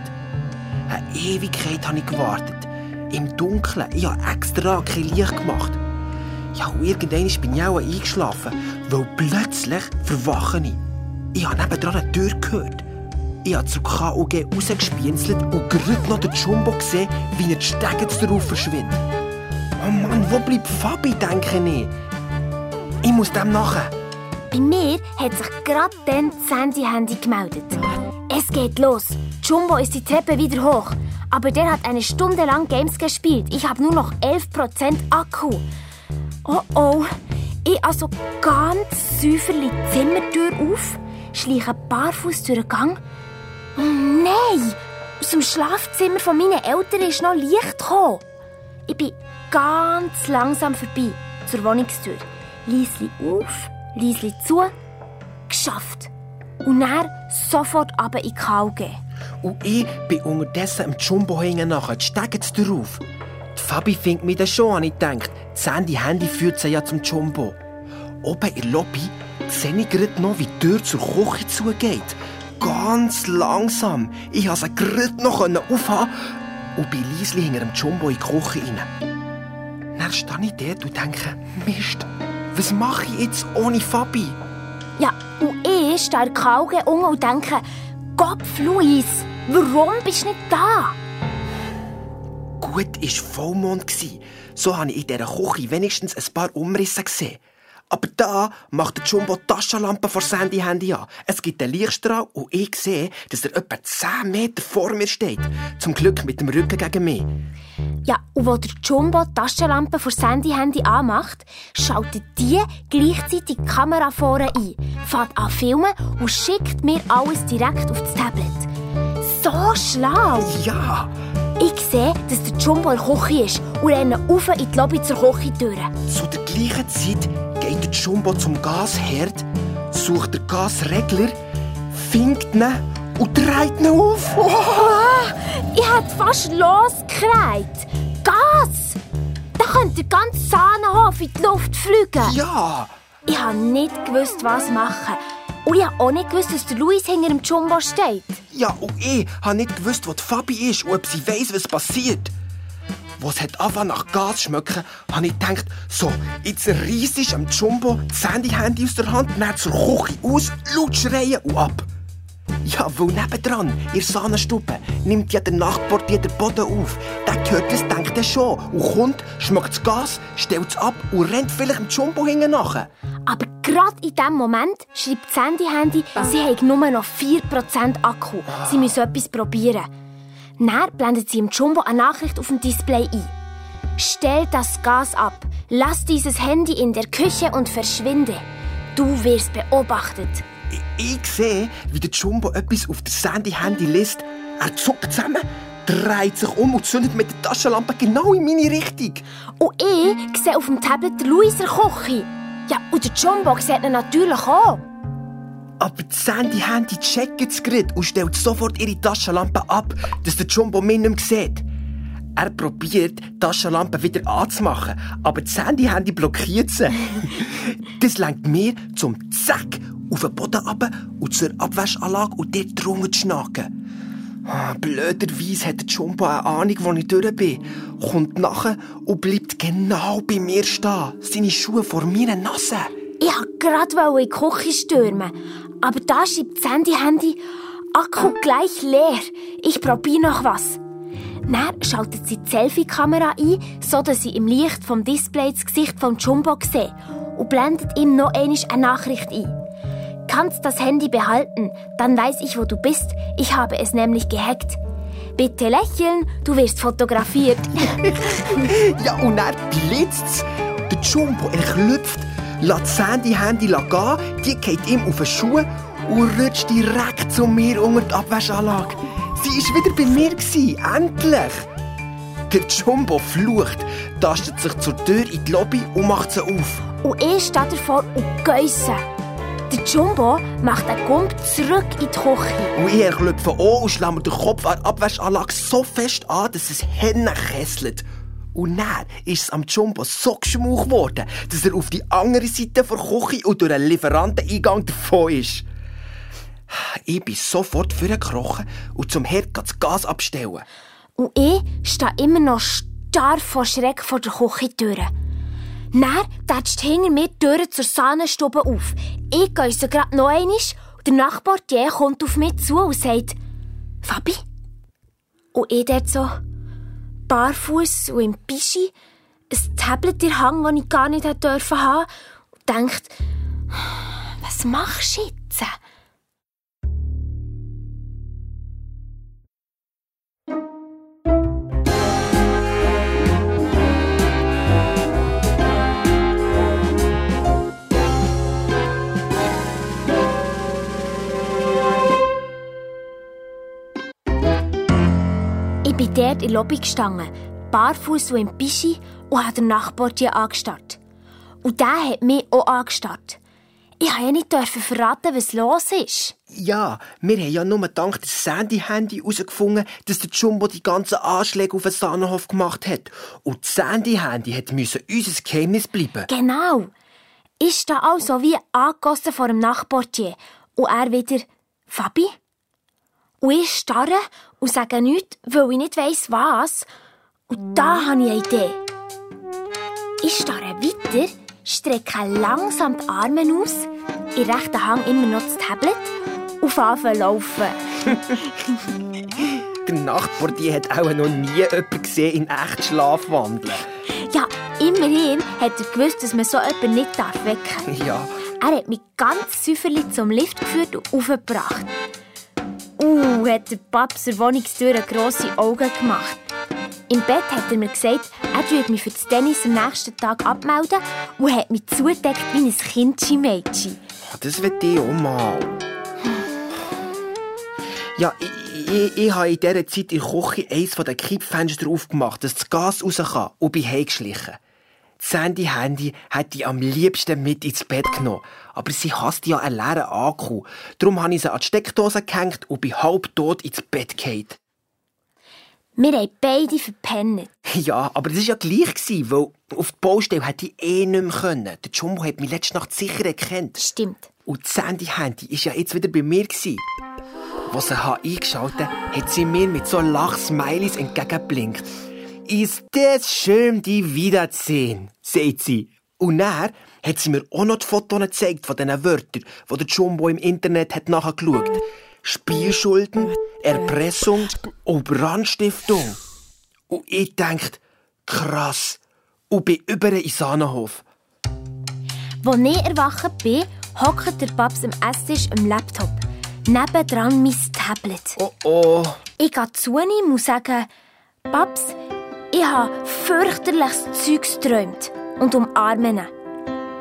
Eine Ewigkeit habe ich gewartet. Im Dunkeln. Ich habe extra kein Licht gemacht. Ja, und irgendwann bin ich auch eingeschlafen, weil plötzlich verwache ich. Ich habe nebendran eine Tür gehört. Ich habe zur KUG rausgespienzelt und gerade noch den Jumbo gesehen, wie er die Stege darauf verschwindet. Oh Mann, wo bleibt Fabi, denke ich. Ich muss dem nachher. Bei mir hat sich gerade dann das Handy-Handy gemeldet. Es geht los. Jumbo ist die Treppe wieder hoch. Aber der hat eine Stunde lang Games gespielt. Ich habe nur noch 11% Akku. Oh oh. Ich also ganz säuferlich die Zimmertür auf, schleiche barfuß durch den Gang. Oh nein! Aus dem Schlafzimmer von meinen Eltern ist noch Licht gekommen. Ich bin ganz langsam vorbei zur Wohnungstür. Liesli auf, Liesli zu. Geschafft. Und dann sofort aber in die KG. Und ich bin unterdessen im Jumbo hängen nachher, die Stege drauf. Die Fabi findet mich dann schon, habe ich gedacht. Das Handy-Handy führt sie ja zum Jumbo. Oben in der Lobby sehe ich gerade noch, wie die Tür zur Küche zugeht. Ganz langsam. Ich konnte sie gerade noch aufhaben und bin leise hinter dem Jumbo in die Küche rein. Dann stehe ich dort und denke, Mist, was mache ich jetzt ohne Fabi? Ja, und ich stehe Kauge unten und denke, Kopf, Luis, warum bist du nicht da? Gut, es war Vollmond. So habe ich in dieser Küche wenigstens ein paar Umrisse gesehen. Aber da macht der Jumbo die Taschenlampe vor Sandy Handy an. Es gibt einen Lichtstrahl und ich sehe, dass er etwa 10 Meter vor mir steht. Zum Glück mit dem Rücken gegen mich. Ja, und wo der Jumbo die Taschenlampe vor Sandy Handy anmacht, schaltet die gleichzeitig die Kamera vorne ein, fährt an filmen und schickt mir alles direkt auf das Tablet. So schlau! Ja! Ich sehe, dass der Jumbo in der Küche ist und renne auf in die Lobby zur Küchentür. Zu der gleichen Zeit geht der Jumbo zum Gasherd, sucht den Gasregler, findet ihn und dreht ihn auf. Oh. Ich hätte fast losgekriegt. Gas! Da könnte der ganze Sahnenhof in die Luft fliegen. Ja! Ich habe nicht gewusst, was machen. Und ich habe auch nicht gewusst, dass der Luis hinter dem Jumbo steht. Ja, und ich habe nicht gewusst, wo die Fabi ist und ob sie weiss, was passiert. Wo es angefangen nach Gas zu schmecken, habe ich gedacht, so, jetzt reiss ich am Jumbo das Handy-Handy aus der Hand, dann zur Küche aus, laut schreien und ab. Ja, weil nebendran, der Sahnenstube, nimmt ja der Nachtportier den Boden auf. Der hört das, denkt er schon. Und kommt, schmeckt das Gas, stellt es ab und rennt vielleicht im Jumbo hinten nachher. Aber gerade in diesem Moment schreibt das Handy-Handy, sie haben nur noch 4% Akku. Sie müssen etwas probieren. Dann blendet sie im Jumbo eine Nachricht auf dem Display ein. Stell das Gas ab. Lass dieses Handy in der Küche und verschwinde. Du wirst beobachtet. Ich, sehe, wie der Jumbo etwas auf das Sandy-Handy liest. Er zuckt zusammen, dreht sich um und zündet mit der Taschenlampe genau in meine Richtung. Und ich sehe auf dem Tablet den Luiser Kochi. Ja, und der Jumbo sieht ihn natürlich auch. Aber das Sandy-Handy checkt das Gerät und stellt sofort ihre Taschenlampe ab, dass der Jumbo mich nicht mehr sieht. Er probiert, die Taschenlampe wieder anzumachen, aber das Handy-Handy blockiert sie. [LAUGHS] das lenkt mir zum Zack auf den Boden runter und zur Abwaschanlage und dort drunter zu schnacken. Ah, Blöderweise hat der Jumbo eine Ahnung, wo ich durch bin. Kommt nachher und bleibt genau bei mir stehen. Seine Schuhe vor meiner Nase. Ich wollte gerade in die Küche stürmen, aber da schreibt das Handy-Handy Akku gleich leer. Ich probiere noch was. Dann schaltet sie die Selfie-Kamera ein, so dass sie im Licht vom Display das Gesicht von Jumbo sieht und blendet ihm noch einmal eine Nachricht ein. Kannst das Handy behalten, dann weiß ich, wo du bist. Ich habe es nämlich gehackt. Bitte lächeln, du wirst fotografiert. [LAUGHS] ja, und dann blitzt's. Der Jumbo, er klüpft, lässt das Handy-Handy gehen, die geht ihm auf den Schuh und rutscht direkt zu mir unter die Abwaschanlage. Sie war wieder bei mir. Endlich! Der Jumbo flucht, tastet sich zur Tür in die Lobby und macht sie auf. Und ich stehe davor und geisse. Der Jumbo macht einen Gump zurück in die Küche. Und ich klopfe an und schlage mir den Kopf an der Abwaschanlage so fest an, dass es Hände kesselt. Und dann ist es am Jumbo so geschmuch geworden, dass er auf die andere Seite der Küche und durch einen Lieferanteneingang davon ist. Ich bin sofort vorgekrochen und zum Herd das Gas abstellen. Und ich stehe immer noch starr vor Schreck vor der Küchentür. Dann tätscht hinter mir die Tür zur Sahnenstube auf. Ich gehe sie gerade noch einmal und der Nachbartier kommt auf mich zu und sagt, Fabi? Und ich dort so, barfuß und im Pischi, ein Tablet in Hand, das ich gar nicht haben haben, und denkt, was machst du jetzt? Ich bin dort in der Lobby gestanden, barfuß und im Pischi und habe den Nachbartier angestarrt. Und der hat mich auch angestarrt. Ich durfte ja nicht verraten, was los ist. Ja, wir haben ja nur dank des Sandy-Handy herausgefunden, dass der Jumbo die ganzen Anschläge auf den Sahnenhof gemacht hat. Und das Sandy-Handy musste unser Geheimnis bleiben. Genau. Ich stehe also wie angegossen vor dem Nachbartier. Und er wieder, Fabi? Und ich starre und sage nichts, weil ich nicht weiss, was. Und da habe ich eine Idee. Ich starre weiter, strecke langsam die Arme aus, in rechten Hand immer noch das Tablet und fange laufen. [LAUGHS] Der Nachtportier hat auch noch nie jemanden gesehen in echt Schlafwandeln. Ja, immerhin hat er gewusst, dass man so jemanden nicht wecken darf. Ja. Er hat mich ganz säuferlich zum Lift geführt und aufgebracht. Uh, hat der Paps der Wohnungstür grosse Augen gemacht. Im Bett hat er mir gesagt, er würde mich für das Tennis am nächsten Tag abmelden und hat mich zugedeckt wie ein Kindchen-Mädchen. Das will ich auch mal. Ja, ich, ich, ich habe in dieser Zeit in der Küche eines der Kippfenster aufgemacht, dass das Gas raus kann und bin heimgeschlichen. Sandy Handy hätte ich am liebsten mit ins Bett genommen. Aber sie hasst ja einen leeren Akku. Darum habe ich sie an die Steckdose gehängt und bin halb tot ins Bett gefallen. Wir haben beide verpennt. [LAUGHS] Ja, aber das war ja gleich, weil auf die Baustelle hätte ich eh nicht mehr können. Der Jumbo hat mich letzte Nacht sicher erkannt. Stimmt. Und die Sandy Handy war ja jetzt wieder bei mir. Als sie eingeschaltet hat, hat sie mir mit so Lachsmileys entgegengeblinkt. Ist das schön, die wiederzusehen, sagt sie. Und dann hat sie mir auch noch die Fotos gezeigt von diesen Wörtern, die der Jumbo im Internet hat nachgeschaut. Spielschulden, Erpressung und Brandstiftung. Und ich dachte, krass, und bin über in Sahnenhof. Als ich erwacht bin, hockt der Babs im Esstisch am Laptop. Nebendran mein Tablet. Oh oh. Ich gehe zu ihm und sage, Babs, ich habe fürchterliches Zeugs geträumt und umarme ihn.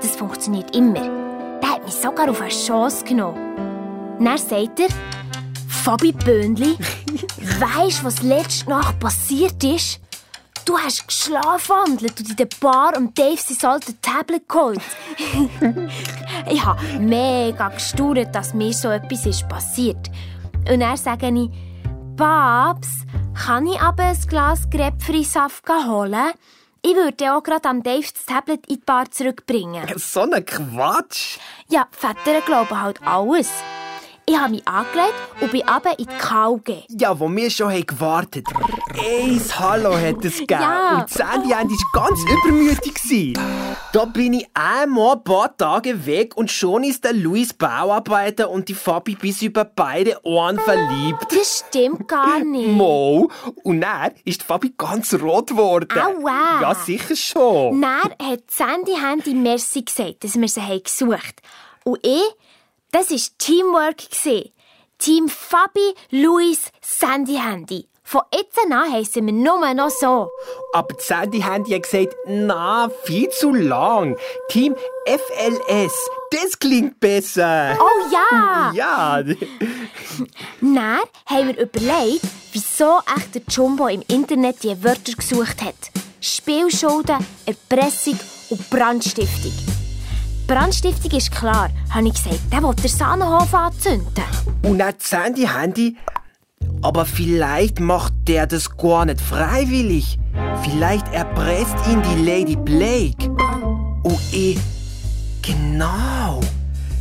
Das funktioniert immer. Der hat mich sogar auf eine Chance genommen. Dann sagt er, Fabi Böhnli, [LAUGHS] weisst du, was letzte Nacht passiert ist? Du hast geschlafwandelt und in der Bar und Dave sein altes Tablet geholt. [LAUGHS] ich habe mega gestaunt, dass mir so etwas ist passiert. Und dann sage ich, Babs, kann ich aber ein Glas Grapefruitsaft holen? Ich würde auch gerade am Dave das Tablet in die Bar zurückbringen. So ein Quatsch. Ja, Väter glauben halt alles. Ich habe mich angelegt und bin runter in die Kauge. Ja, wo wir schon haben gewartet Eins Hallo hat es gegeben. Ja. Und Sandy war ganz übermütig. Da bin ich einmal ein paar Tage weg und schon ist der Luis Bauarbeiter und die Fabi bis über beide Ohren verliebt. Das stimmt gar nicht. [LAUGHS] Mo. Und dann ist die Fabi ganz rot geworden. Aua. Ja, sicher schon. Dann hat Sandy Handy Merci gesagt, dass wir sie haben gesucht Und ich, das war Teamwork. Team Fabi, Luis, Sandy Handy. Von jetzt an heissen wir nur noch so. Aber die Sandy Handy hat gesagt, na, viel zu lang. Team FLS, das klingt besser. Oh ja! [LAUGHS] Ja. Dann haben wir überlegt, wieso echt der Jumbo im Internet die Wörter gesucht hat. Spielschulden, Erpressung und Brandstiftung. Brandstiftung ist klar, habe ich gesagt. Der will den Sahnenhof anzünden. Und dann die Sandy Handy. Aber vielleicht macht der das gar nicht freiwillig. Vielleicht erpresst ihn die Lady Blake. Und ich. Genau.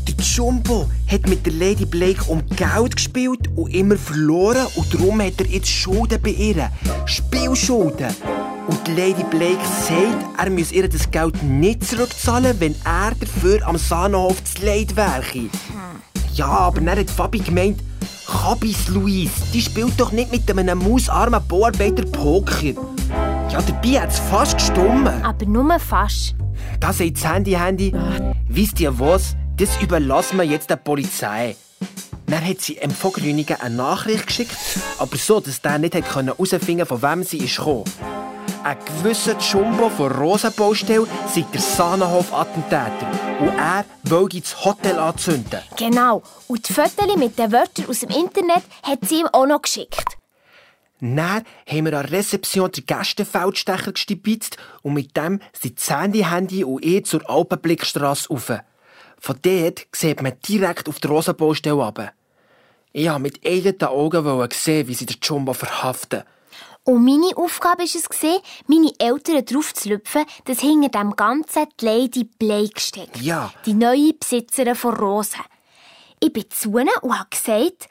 Der Jumbo hat mit der Lady Blake um Geld gespielt und immer verloren und darum hat er jetzt Schulden bei ihr. Spielschulden. Und Lady Blake sagt, er müsse ihr das Geld nicht zurückzahlen, wenn er dafür am Sahnenhof zu Leid wäre. Ja, aber dann hat Fabi gemeint, Kabis Luis, die spielt doch nicht mit einem mausarmen Bauarbeiter Poker. Ja, dabei hat es fast gestummen. Aber nur fast. Da sagt das Handy Handy, wisst ihr was, das überlassen wir jetzt der Polizei. Dann hat sie dem Vogelrünigen eine Nachricht geschickt, aber so, dass der nicht herausfinden konnte, von wem sie ist gekommen. Ein gewisser Jumbo von Rosenbaustelle sei der Sahnenhof-Attentäter und er wollte das Hotel anzünden. Genau. Und die Fotos mit den Wörtern aus dem Internet hat sie ihm auch noch geschickt. Dann haben wir an der Rezeption den Gästenfeldstecher gestibitzt und mit dem sind das Handy-Handy und ich zur Alpenblickstrasse rauf. Von dort sieht man direkt auf die Rosenbaustelle runter. Ich wollte mit eigenen Augen sehen, wie sie den Jumbo verhaften. Und meine Aufgabe war es, meine Eltern drauf zu lüpfen, dass hinter dem Ganzen die Lady Blake steckt. Ja. Die neue Besitzerin von Rosen. Ich bin zu ihnen und habe gesagt,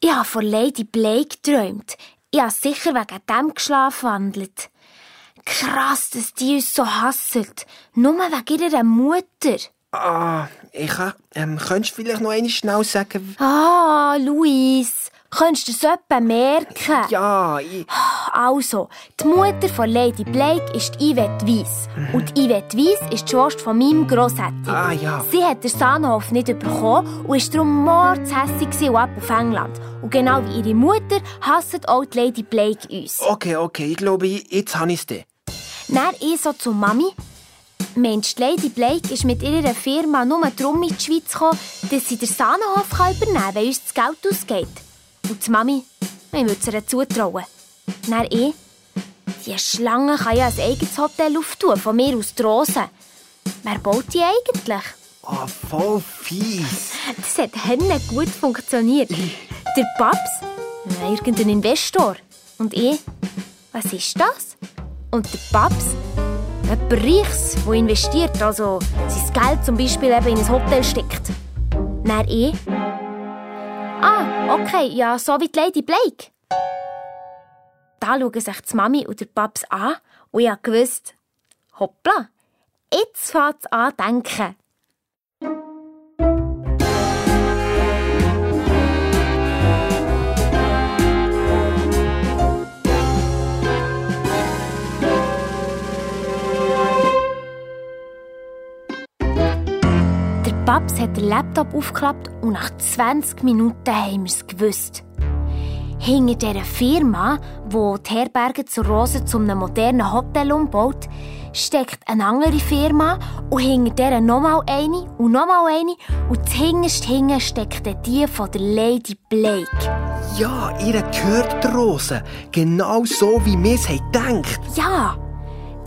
ich habe von Lady Blake geträumt. Ich habe sicher wegen dem geschlafwandelt. Krass, dass die uns so hasselt. Nur wegen ihrer Mutter. Ah, ich kann, ähm, könntest du vielleicht noch einmal schnell sagen? Ah, Luis, könntest du das etwa merken? Ja, ich... Also, die Mutter von Lady Blake ist Yvette Weiss. Und Yvette Weiss ist die Schwester von meinem Grossetti. Ah, ja. Sie hat den Sahnhof nicht bekommen und war darum mordshässig und ab auf England. Und genau wie ihre Mutter hasst auch die Lady Blake uns. Okay, okay, ich glaube, jetzt habe ich es dann. Dann ich so zu Mami. Mensch, Lady Blake ist mit ihrer Firma nur darum in die Schweiz gekommen, dass sie den Sahnenhof übernehmen kann, wenn uns das Geld ausgeht. Und die Mami, wir würden es ihr zutrauen. Dann ich. Die Schlange kann ja ein eigenes Hotel auftun, von mir aus die Rosen. Wer baut die eigentlich? Ah, voll fies. Das hat Henne gut funktioniert. Der Paps, irgendein Investor. Und ich, was ist das? Und der Paps, ein Reichs, der investiert, also sein Geld zum Beispiel eben in ein Hotel steckt. Dann ich, ah, okay, ja, so wie die Lady Blake. Da schauen sich die Mami und der Paps an und ich wusste, hoppla, jetzt fängt es an denken. Paps hat den Laptop aufgeklappt und nach 20 Minuten haben wir es gewusst. Hinter dieser Firma, die die Herberge zur Rose zu einem modernen Hotel umbaut, steckt eine andere Firma und hinter dieser nochmal eine und nochmal eine und zuhinterst hinten steckt die von der Lady Blake. Ja, ihr gehört die Rose. Genau so, wie wir es gedacht Ja,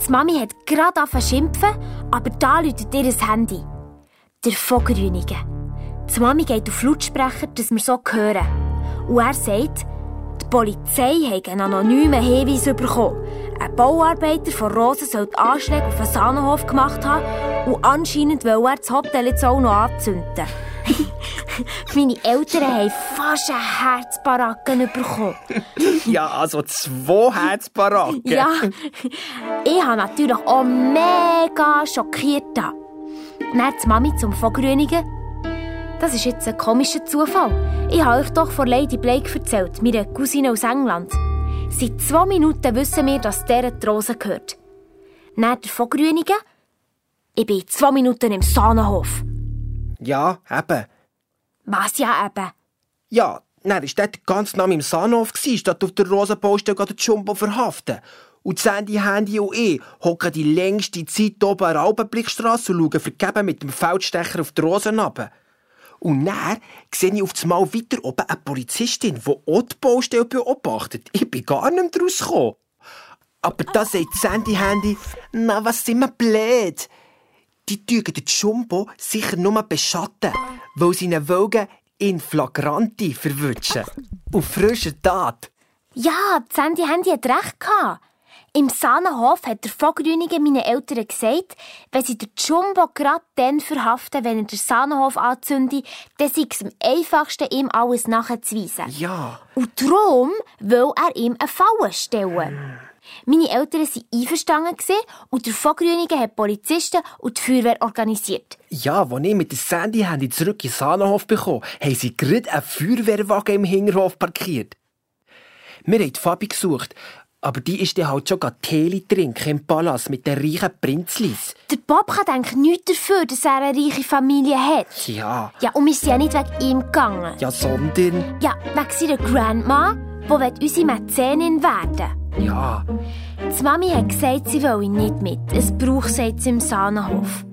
die Mami hat gerade angefangen zu schimpfen, aber da läutet ihr das Handy. Der Vogelrünige. Die Mami geht auf Lautsprecher, dass wir so hören. Und er sagt, die Polizei hat einen anonymen Hinweis bekommen. Ein Bauarbeiter von Rosen soll die Anschläge auf den Sahnenhof gemacht haben und anscheinend will er das Hotel jetzt auch noch anzünden. [LAUGHS] Meine Eltern haben fast eine Herzbaracken bekommen. [LAUGHS] Ja, also zwei Herzbaracken. Ja, ich habe natürlich auch mega schockiert. Da. Dann die Mami zum Vogelrünigen. Das ist jetzt ein komischer Zufall. Ich habe euch doch von Lady Blake erzählt, meiner Cousine aus England. Seit zwei Minuten wissen wir, dass der die Rose gehört. Dann der Vogelrünigen. Ich bin in zwei Minuten im Sahnenhof. Ja, eben. Was ja eben? Ja, dann war dort ganz nah im gewesen, statt auf der Rosenbaustelle den Jumbo verhaften. Und Sandy, Handy und ich hocken die längste Zeit oben an der Alpenblickstrasse und schauen vergeben mit dem Feldstecher auf die Rosen runter. Und dann sehe ich auf einmal weiter oben eine Polizistin, die auch die Baustelle beobachtet. Ich bin gar nicht mehr rausgekommen. Aber da sagt Sandy Handy, na, was sind wir blöd? Die tügen den Jumbo sicher nur beschatten, weil sie ihn wollen in flagranti verwutschen. Auf frischer Tat. Ja, die Sandy Handy hat recht gehabt. Im Sahnenhof hat der Vogelrünige meinen Eltern gesagt, wenn sie den Jumbo gerade dann verhaften, wenn er den Sahnenhof anzündet, dann sei es am einfachsten, ihm alles nachzuweisen. Ja. Und darum will er ihm eine Falle stellen. Meine Eltern waren einverstanden und der Vogelrünige hat Polizisten und die Feuerwehr organisiert. Ja, als ich mit der Sandy Handy zurück in den Sahnenhof bekommen, haben sie gerade einen Feuerwehrwagen im Hinterhof parkiert. Wir haben die Fabi gesucht, aber die ist dann halt schon Tee trinken im Palast mit den reichen Prinzlis. Der Bob kann eigentlich nichts dafür, dass er eine reiche Familie hat. Ja. Ja, und wir sind ja nicht wegen ihm gegangen. Ja, sondern... Ja, wegen seiner Grandma, die unsere Mäzenin werden Ja. Die Mami hat gesagt, sie wolle nicht mit. Es braucht sie jetzt im Sahnenhof.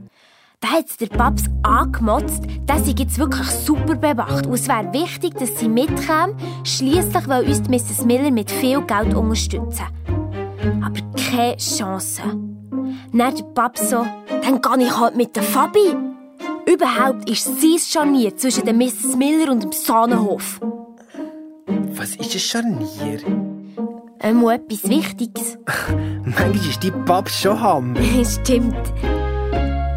Da hat der Paps angemotzt, dass sie jetzt wirklich super bewacht. Und es wäre wichtig, dass sie mitkäme. Schliesslich will uns Mrs. Miller mit viel Geld unterstützen. Aber keine Chance. Dann der Paps so, dann gehe ich halt mit der Fabi. Überhaupt ist sie es Scharnier zwischen der Mrs. Miller und dem Sahnenhof. Was ist ein Scharnier? Einmal etwas Wichtiges. [LAUGHS] Manchmal ist die Paps schon Hammer. [LAUGHS] Stimmt.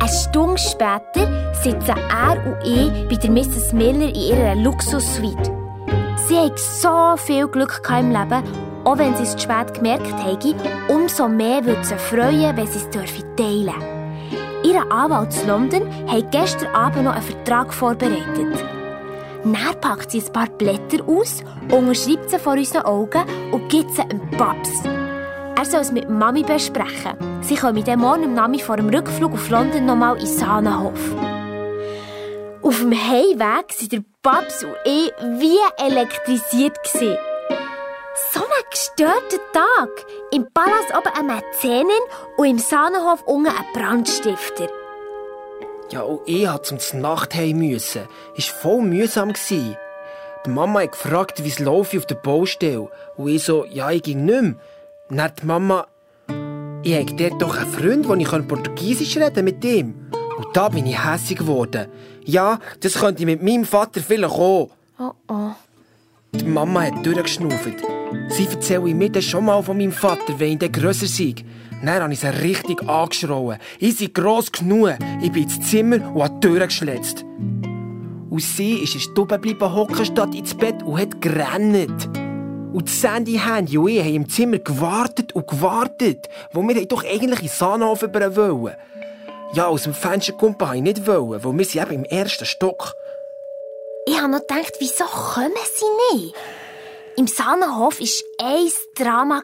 Eine Stunde später sitzen er und ich bei der Mrs. Miller in ihrer Luxussuite. Sie haben so viel Glück im Leben, auch wenn sie es zu spät gemerkt haben. Umso mehr würde sie freuen, wenn sie es teilen dürfen. Ihr Anwalt in London hat gestern Abend noch einen Vertrag vorbereitet. Dann packt sie ein paar Blätter aus, unterschreibt sie vor unseren Augen und gibt sie dem Paps. Er soll es mit Mami besprechen. Sie kommen dann morgen am Nami vor dem Rückflug auf London nochmal in Sahnenhof. Auf dem Heimweg sind der Babs und ich wie elektrisiert. Gewesen. So ein gestörter Tag. Im Palast oben eine Mäzenin und im Sahnenhof unten ein Brandstifter. Ja, und ich musste zum Nachtheim müssen. Es war voll mühsam. Die Mama hat gefragt, wie es läuft auf der Baustelle. Und ich so, ja, ich ging nicht mehr. Hat die Mama, Ich habe dort doch einen Freund, den ich Portugiesisch reden mit ihm. Und da bin ich hässig geworden. Ja, das könnte mit meinem Vater vielleicht auch. Oh oh. Die Mama hat durchgeschnauft. Sie erzähle mir dann schon mal von meinem Vater, wenn ich dann grösser sei. Dann habe ich sie richtig angeschrauen. Ich sei gross genug. Ich bin ins Zimmer und habe die Tür geschletzt. Und sie ist in der Stube geblieben hocken statt ins Bett und hat gerannt. Und Sandy, Handy und ich haben im Zimmer gewartet und gewartet, wo wir doch eigentlich in Sahnhof über wollen. Ja, aus dem Fenster kommen ich nicht wollen, weil wir sind eben im ersten Stock. Ich habe noch gedacht, wieso kommen sie nicht? Im Sahnenhof war ein Drama.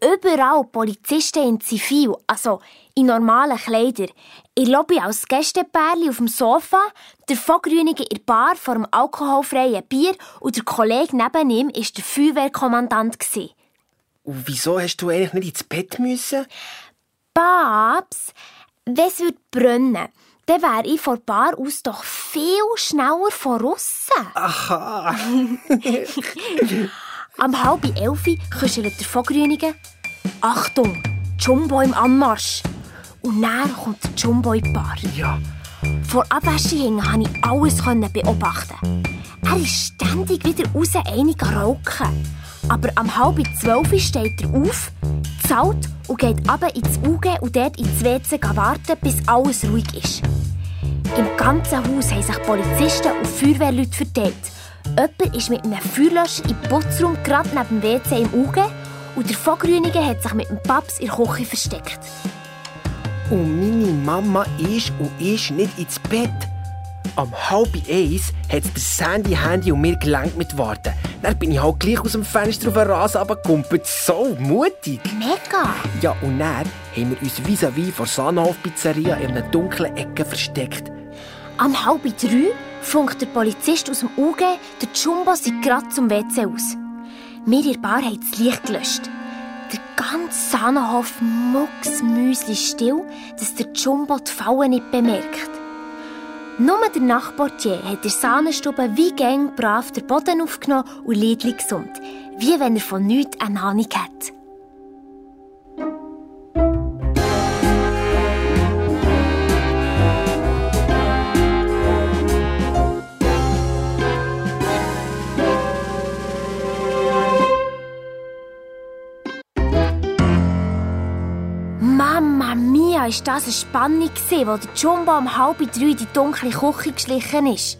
Überall Polizisten in Zivil, also in normalen Kleidern. In Lobby als Gästepärli auf dem Sofa, der Vogrünige in der Bar vor dem alkoholfreien Bier und der Kollege neben ihm war der Feuerwehrkommandant. Und wieso hast du eigentlich nicht ins Bett müssen? Babs, wenn es brennen dann wäre ich von Bar aus doch viel schneller von aussen. Aha. [LAUGHS] [LAUGHS] Am halb elf kuschelt der Vogrünige. Achtung, Jumbo im Anmarsch. Und dann kommt der Jumbo in die Bar. Ja. Vor Abwäschung konnte ich alles beobachten. Er ist ständig wieder raus einig rauchen. Aber am halb zwölf steht er auf, zahlt und geht runter ins UG und dort ins WC warten, bis alles ruhig ist. Im ganzen Haus haben sich Polizisten und Feuerwehrleute verteilt. Jemand ist mit einem Feuerlöscher im Putzraum gerade neben dem WC im UG und der Vogrünige hat sich mit dem Paps in der Küche versteckt. Und meine Mama ist und ist nicht ins Bett. Am halb eins hat der Sandy Handy und mir gelangt mit Warten. Dann bin ich halt gleich aus dem Fenster auf den Rasen runtergekumpelt. So mutig. Mega. Ja, und dann haben wir uns vis-à-vis vor Sahnhof Pizzeria in einer dunklen Ecke versteckt. Am halb drei funkt der Polizist aus dem UG, der Jumbo sei gerade zum WC aus. Wir in der Bar haben das Licht gelöscht. Der ganze Sahnenhof mucksmüsli still, dass der Jumbo die Falle nicht bemerkt. Nur der Nachportier hat in der Sahnenstube wie gäng brav den Boden aufgenommen und Liedli gesummt, wie wenn er von nichts eine Ahnung hat. Mama mia, war das eine Spannung, wo der Jumbo um halb drei in die dunkle Küche geschlichen ist.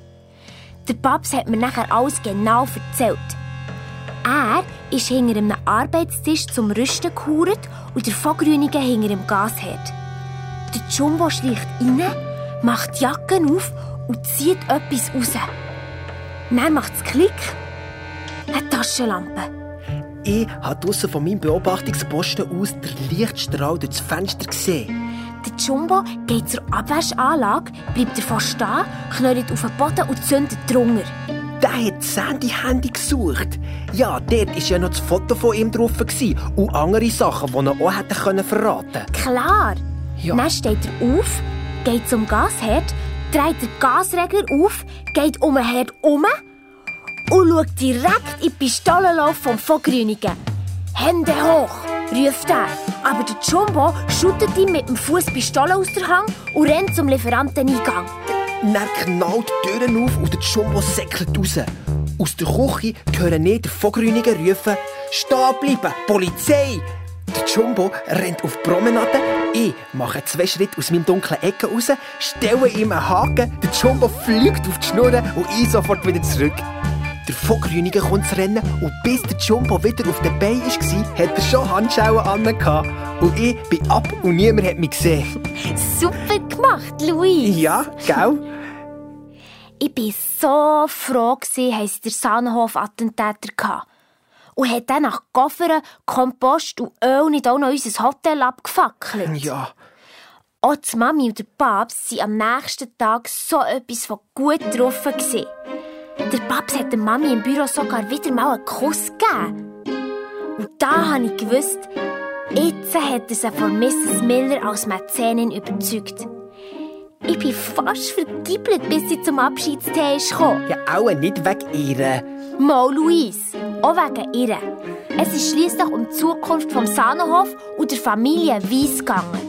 Der Babs hat mir nachher alles genau erzählt. Er ist hinter einem Arbeitstisch zum Rüsten gehauert und der Vogrünige hinter dem Gasherd. Der Jumbo schleicht rein, macht die Jacke auf und zieht etwas raus. Dann macht es Klick. Eine Taschenlampe. Ich habe draussen von meinem Beobachtungsposten aus den Lichtstrahl durch das Fenster gesehen. Der Jumbo geht zur Abwaschanlage, bleibt davor stehen, knallt auf den Boden und zündet drunter. Der hat Sandy Handy gesucht. Ja, dort war ja noch das Foto von ihm drauf und andere Sachen, die er auch hätte verraten können. Klar. Ja. Dann steht er auf, geht zum Gasherd, dreht den Gasregler auf, geht um den Herd um und schaut direkt in die Pistolenlauf vom Vogrünigen. Hände hoch, ruft er. Aber der Jumbo schüttet ihm mit dem Fuß Pistole aus der Hand und rennt zum Lieferanteneingang. Dann knallt die Türen auf und der Jumbo säckelt raus. Aus der Küche hören nicht der Vogrünigen rufen, «Stehen bleiben, Polizei!» Der Jumbo rennt auf die Promenade. Ich mache zwei Schritte aus meinem dunklen Ecke raus, stelle ihm einen Haken, der Jumbo fliegt auf die Schnur und ich sofort wieder zurück. Der Vogrünige kommt zu rennen und bis der Jumbo wieder auf den Beinen war, hat er schon Handschuhe an. Und ich bin ab und niemand hat mich gesehen. Super gemacht, Louis. Ja, gell? Ich war so froh, dass es der Sahnenhof-Attentäter Und hat dann nach Koffern, Kompost und Öl nicht auch noch unser Hotel abgefackelt. Ja. Auch die Mami und der Papst waren am nächsten Tag so etwas von gut getroffen. Der Papst hat der Mami im Büro sogar wieder mal einen Kuss gegeben. Und da habe ich gewusst, jetzt hat er sie von Mrs. Miller als Mäzenin überzeugt. Ich bin fast vergiebelt, bis sie zum Abschiedstee ist Ja, auch nicht wegen ihr. Mal, Louise. Auch wegen ihr. Es ist schließlich um die Zukunft vom Sahnenhof und der Familie Weiss gegangen.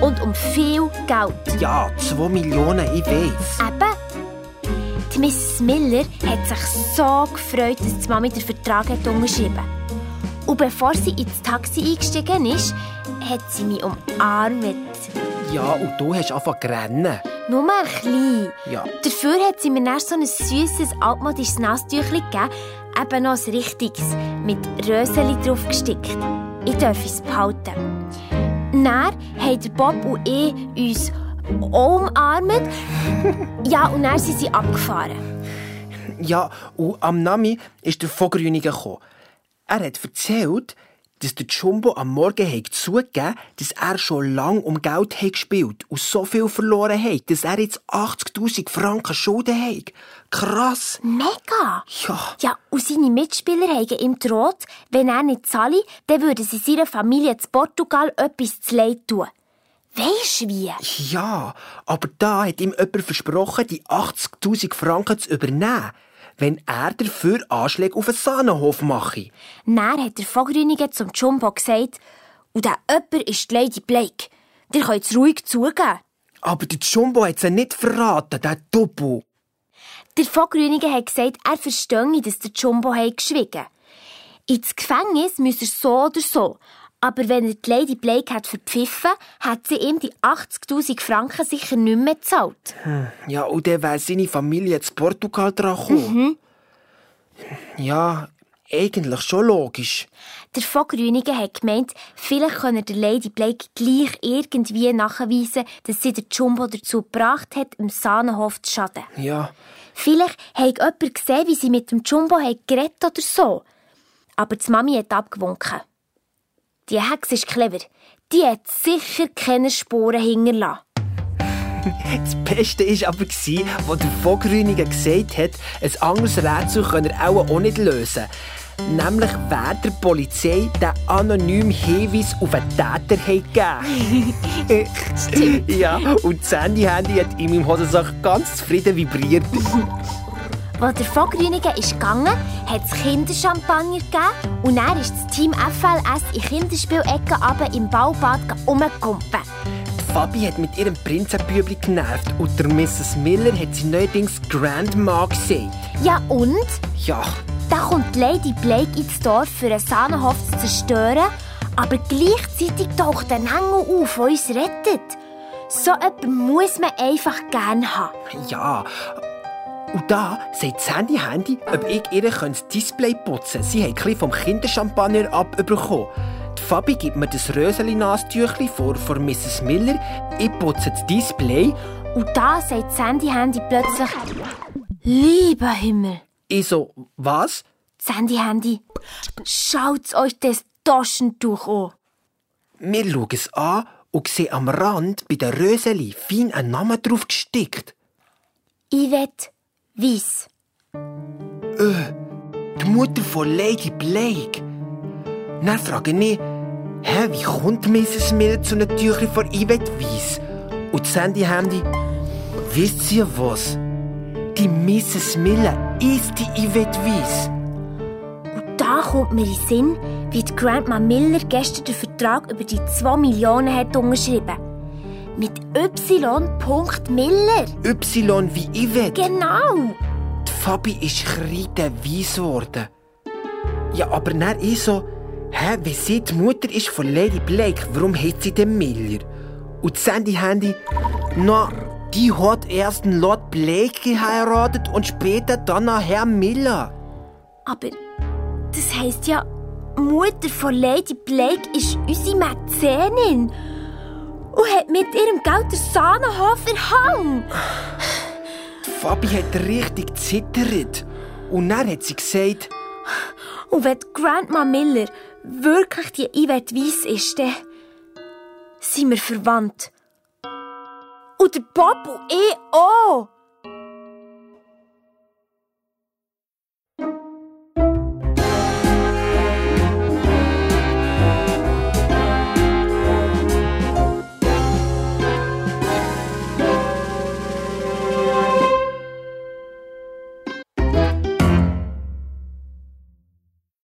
Und um viel Geld. Ja, zwei Millionen, ich weiß. Eben. Die Mrs. Miller hat sich so gefreut, dass die Mami den Vertrag hat unterschrieben Und bevor sie ins Taxi eingestiegen ist, hat sie mich umarmt. Ja, und du hast angefangen zu rennen. Nur ein klein. Ja. Dafür hat sie mir dann so ein süßes, altmodisches Nasstüchlein gegeben, eben noch ein richtiges, mit Röseli drauf gestickt. Ich darf es behalten. Dann haben Bob und ich uns umarmt. [LAUGHS] ja, und dann sind sie abgefahren. Ja, und am Nami ist der Vogelrüniger gekommen. Er hat erzählt, dass der Jumbo am Morgen hat zugegeben dass er schon lange um Geld hat gespielt und so viel verloren hat, dass er jetzt 80.000 Franken Schulden hat. Krass! Mega! Ja. Ja, und seine Mitspieler haben ihm gedroht, wenn er nicht zahle, dann würden sie seiner Familie zu Portugal etwas zu leid tun. Weisst du wie? Ja, aber da hat ihm jemand versprochen, die 80.000 Franken zu übernehmen, wenn er dafür Anschläge auf den Sahnenhof mache. Dann hat der Vogelrüniger zum Jumbo gesagt, und der jemand ist die Lady Blake. Ihr könnt es ruhig zugeben. Aber der Jumbo hat sie nicht verraten, der Topo. Der Vogelrüniger hat gesagt, er verstehe, dass der Jumbo hat geschwiegen Ins Gefängnis müsse er so oder so. Aber wenn er die Lady Blake hat verpfiffen, hat sie ihm die 80.000 Franken sicher nicht mehr gezahlt. Ja, und dann wäre seine Familie zu Portugal dran gekommen. Ja, eigentlich schon logisch. Der Vogelrüniger hat gemeint, vielleicht könne der Lady Blake gleich irgendwie nachweisen, dass sie den Jumbo dazu gebracht hat, im Sahnenhof zu schaden. Ja, Vielleicht hat jemand gesehen, wie sie mit dem Jumbo hat geredet oder so. Aber die Mami hat abgewunken. Die Hexe ist clever. Die hat sicher keine Spuren hinterlassen. [LAUGHS] das Beste war aber, wo der Vogelrüniger gesagt hat, ein anderes Rätsel könne er auch, auch nicht lösen. Nämlich, wer der Polizei den anonymen Hinweis auf einen Täter gegeben [LAUGHS] Stimmt. Ja, und das Handy-Handy hat in meinem Hosensack ganz zufrieden vibriert. [LAUGHS] Als der Vogelrüniger ist gegangen, hat es Kinderchampagner gegeben und dann ist das Team FLS in Kinderspielecke runter im Baubad rumgekumpen. Die Fabi hat mit ihrem Prinzenbübli genervt und der Mrs. Miller hat sie neuerdings Grandma gesagt. Ja und? Ja, Da kommt Lady Blake ins Dorf, für einen Sahnenhof zu zerstören, aber gleichzeitig taucht ein Engel auf, der uns rettet. So etwas muss man einfach gern haben. ja. Und da sagt das Handy-Handy, ob ich ihr das Display putzen könnte. Sie hat ein bisschen vom Kinderchampagner abbekommen. Die Fabi gibt mir das Röseli-Nastüchli vor, vor Mrs. Miller. Ich putze das Display. Und da sagt das Handy-Handy plötzlich, Lieber Himmel, Ich so, was? das Handy-Handy, schaut euch das Taschentuch an. Wir schauen es an und sehen am Rand bei der Röseli fein einen Namen drauf gestickt. Weiss. Die Mutter von Lady Blake. Dann frage ich, hä, wie kommt Mrs. Miller zu einem Tüchlein von Yvette Weiss? Und das Handy-Handy, wisst ihr was? Die Mrs. Miller ist die Yvette Weiss. Und da kommt mir in den Sinn, wie die Grandma Miller gestern den Vertrag über die 2 Millionen hat unterschrieben. Mit Y. Miller. Y wie Yvette. Genau. Die Fabi ist kreideweiss geworden. Ja, aber dann ich so, hä, wie sie die Mutter ist von Lady Blake, warum hat sie den Miller? Und das Handy-Handy, na, die hat erst einen Lord Blake geheiratet und später dann noch Herrn Miller. Aber das heisst ja, die Mutter von Lady Blake ist unsere Mäzenin und hat mit ihrem Geld den Sahnenhof erhangen. Die Fabi hat richtig zittert. Und dann hat sie gesagt, Und wenn Grandma Miller wirklich die Yvette Weiss ist, dann sind wir verwandt. Und der Bob und ich auch.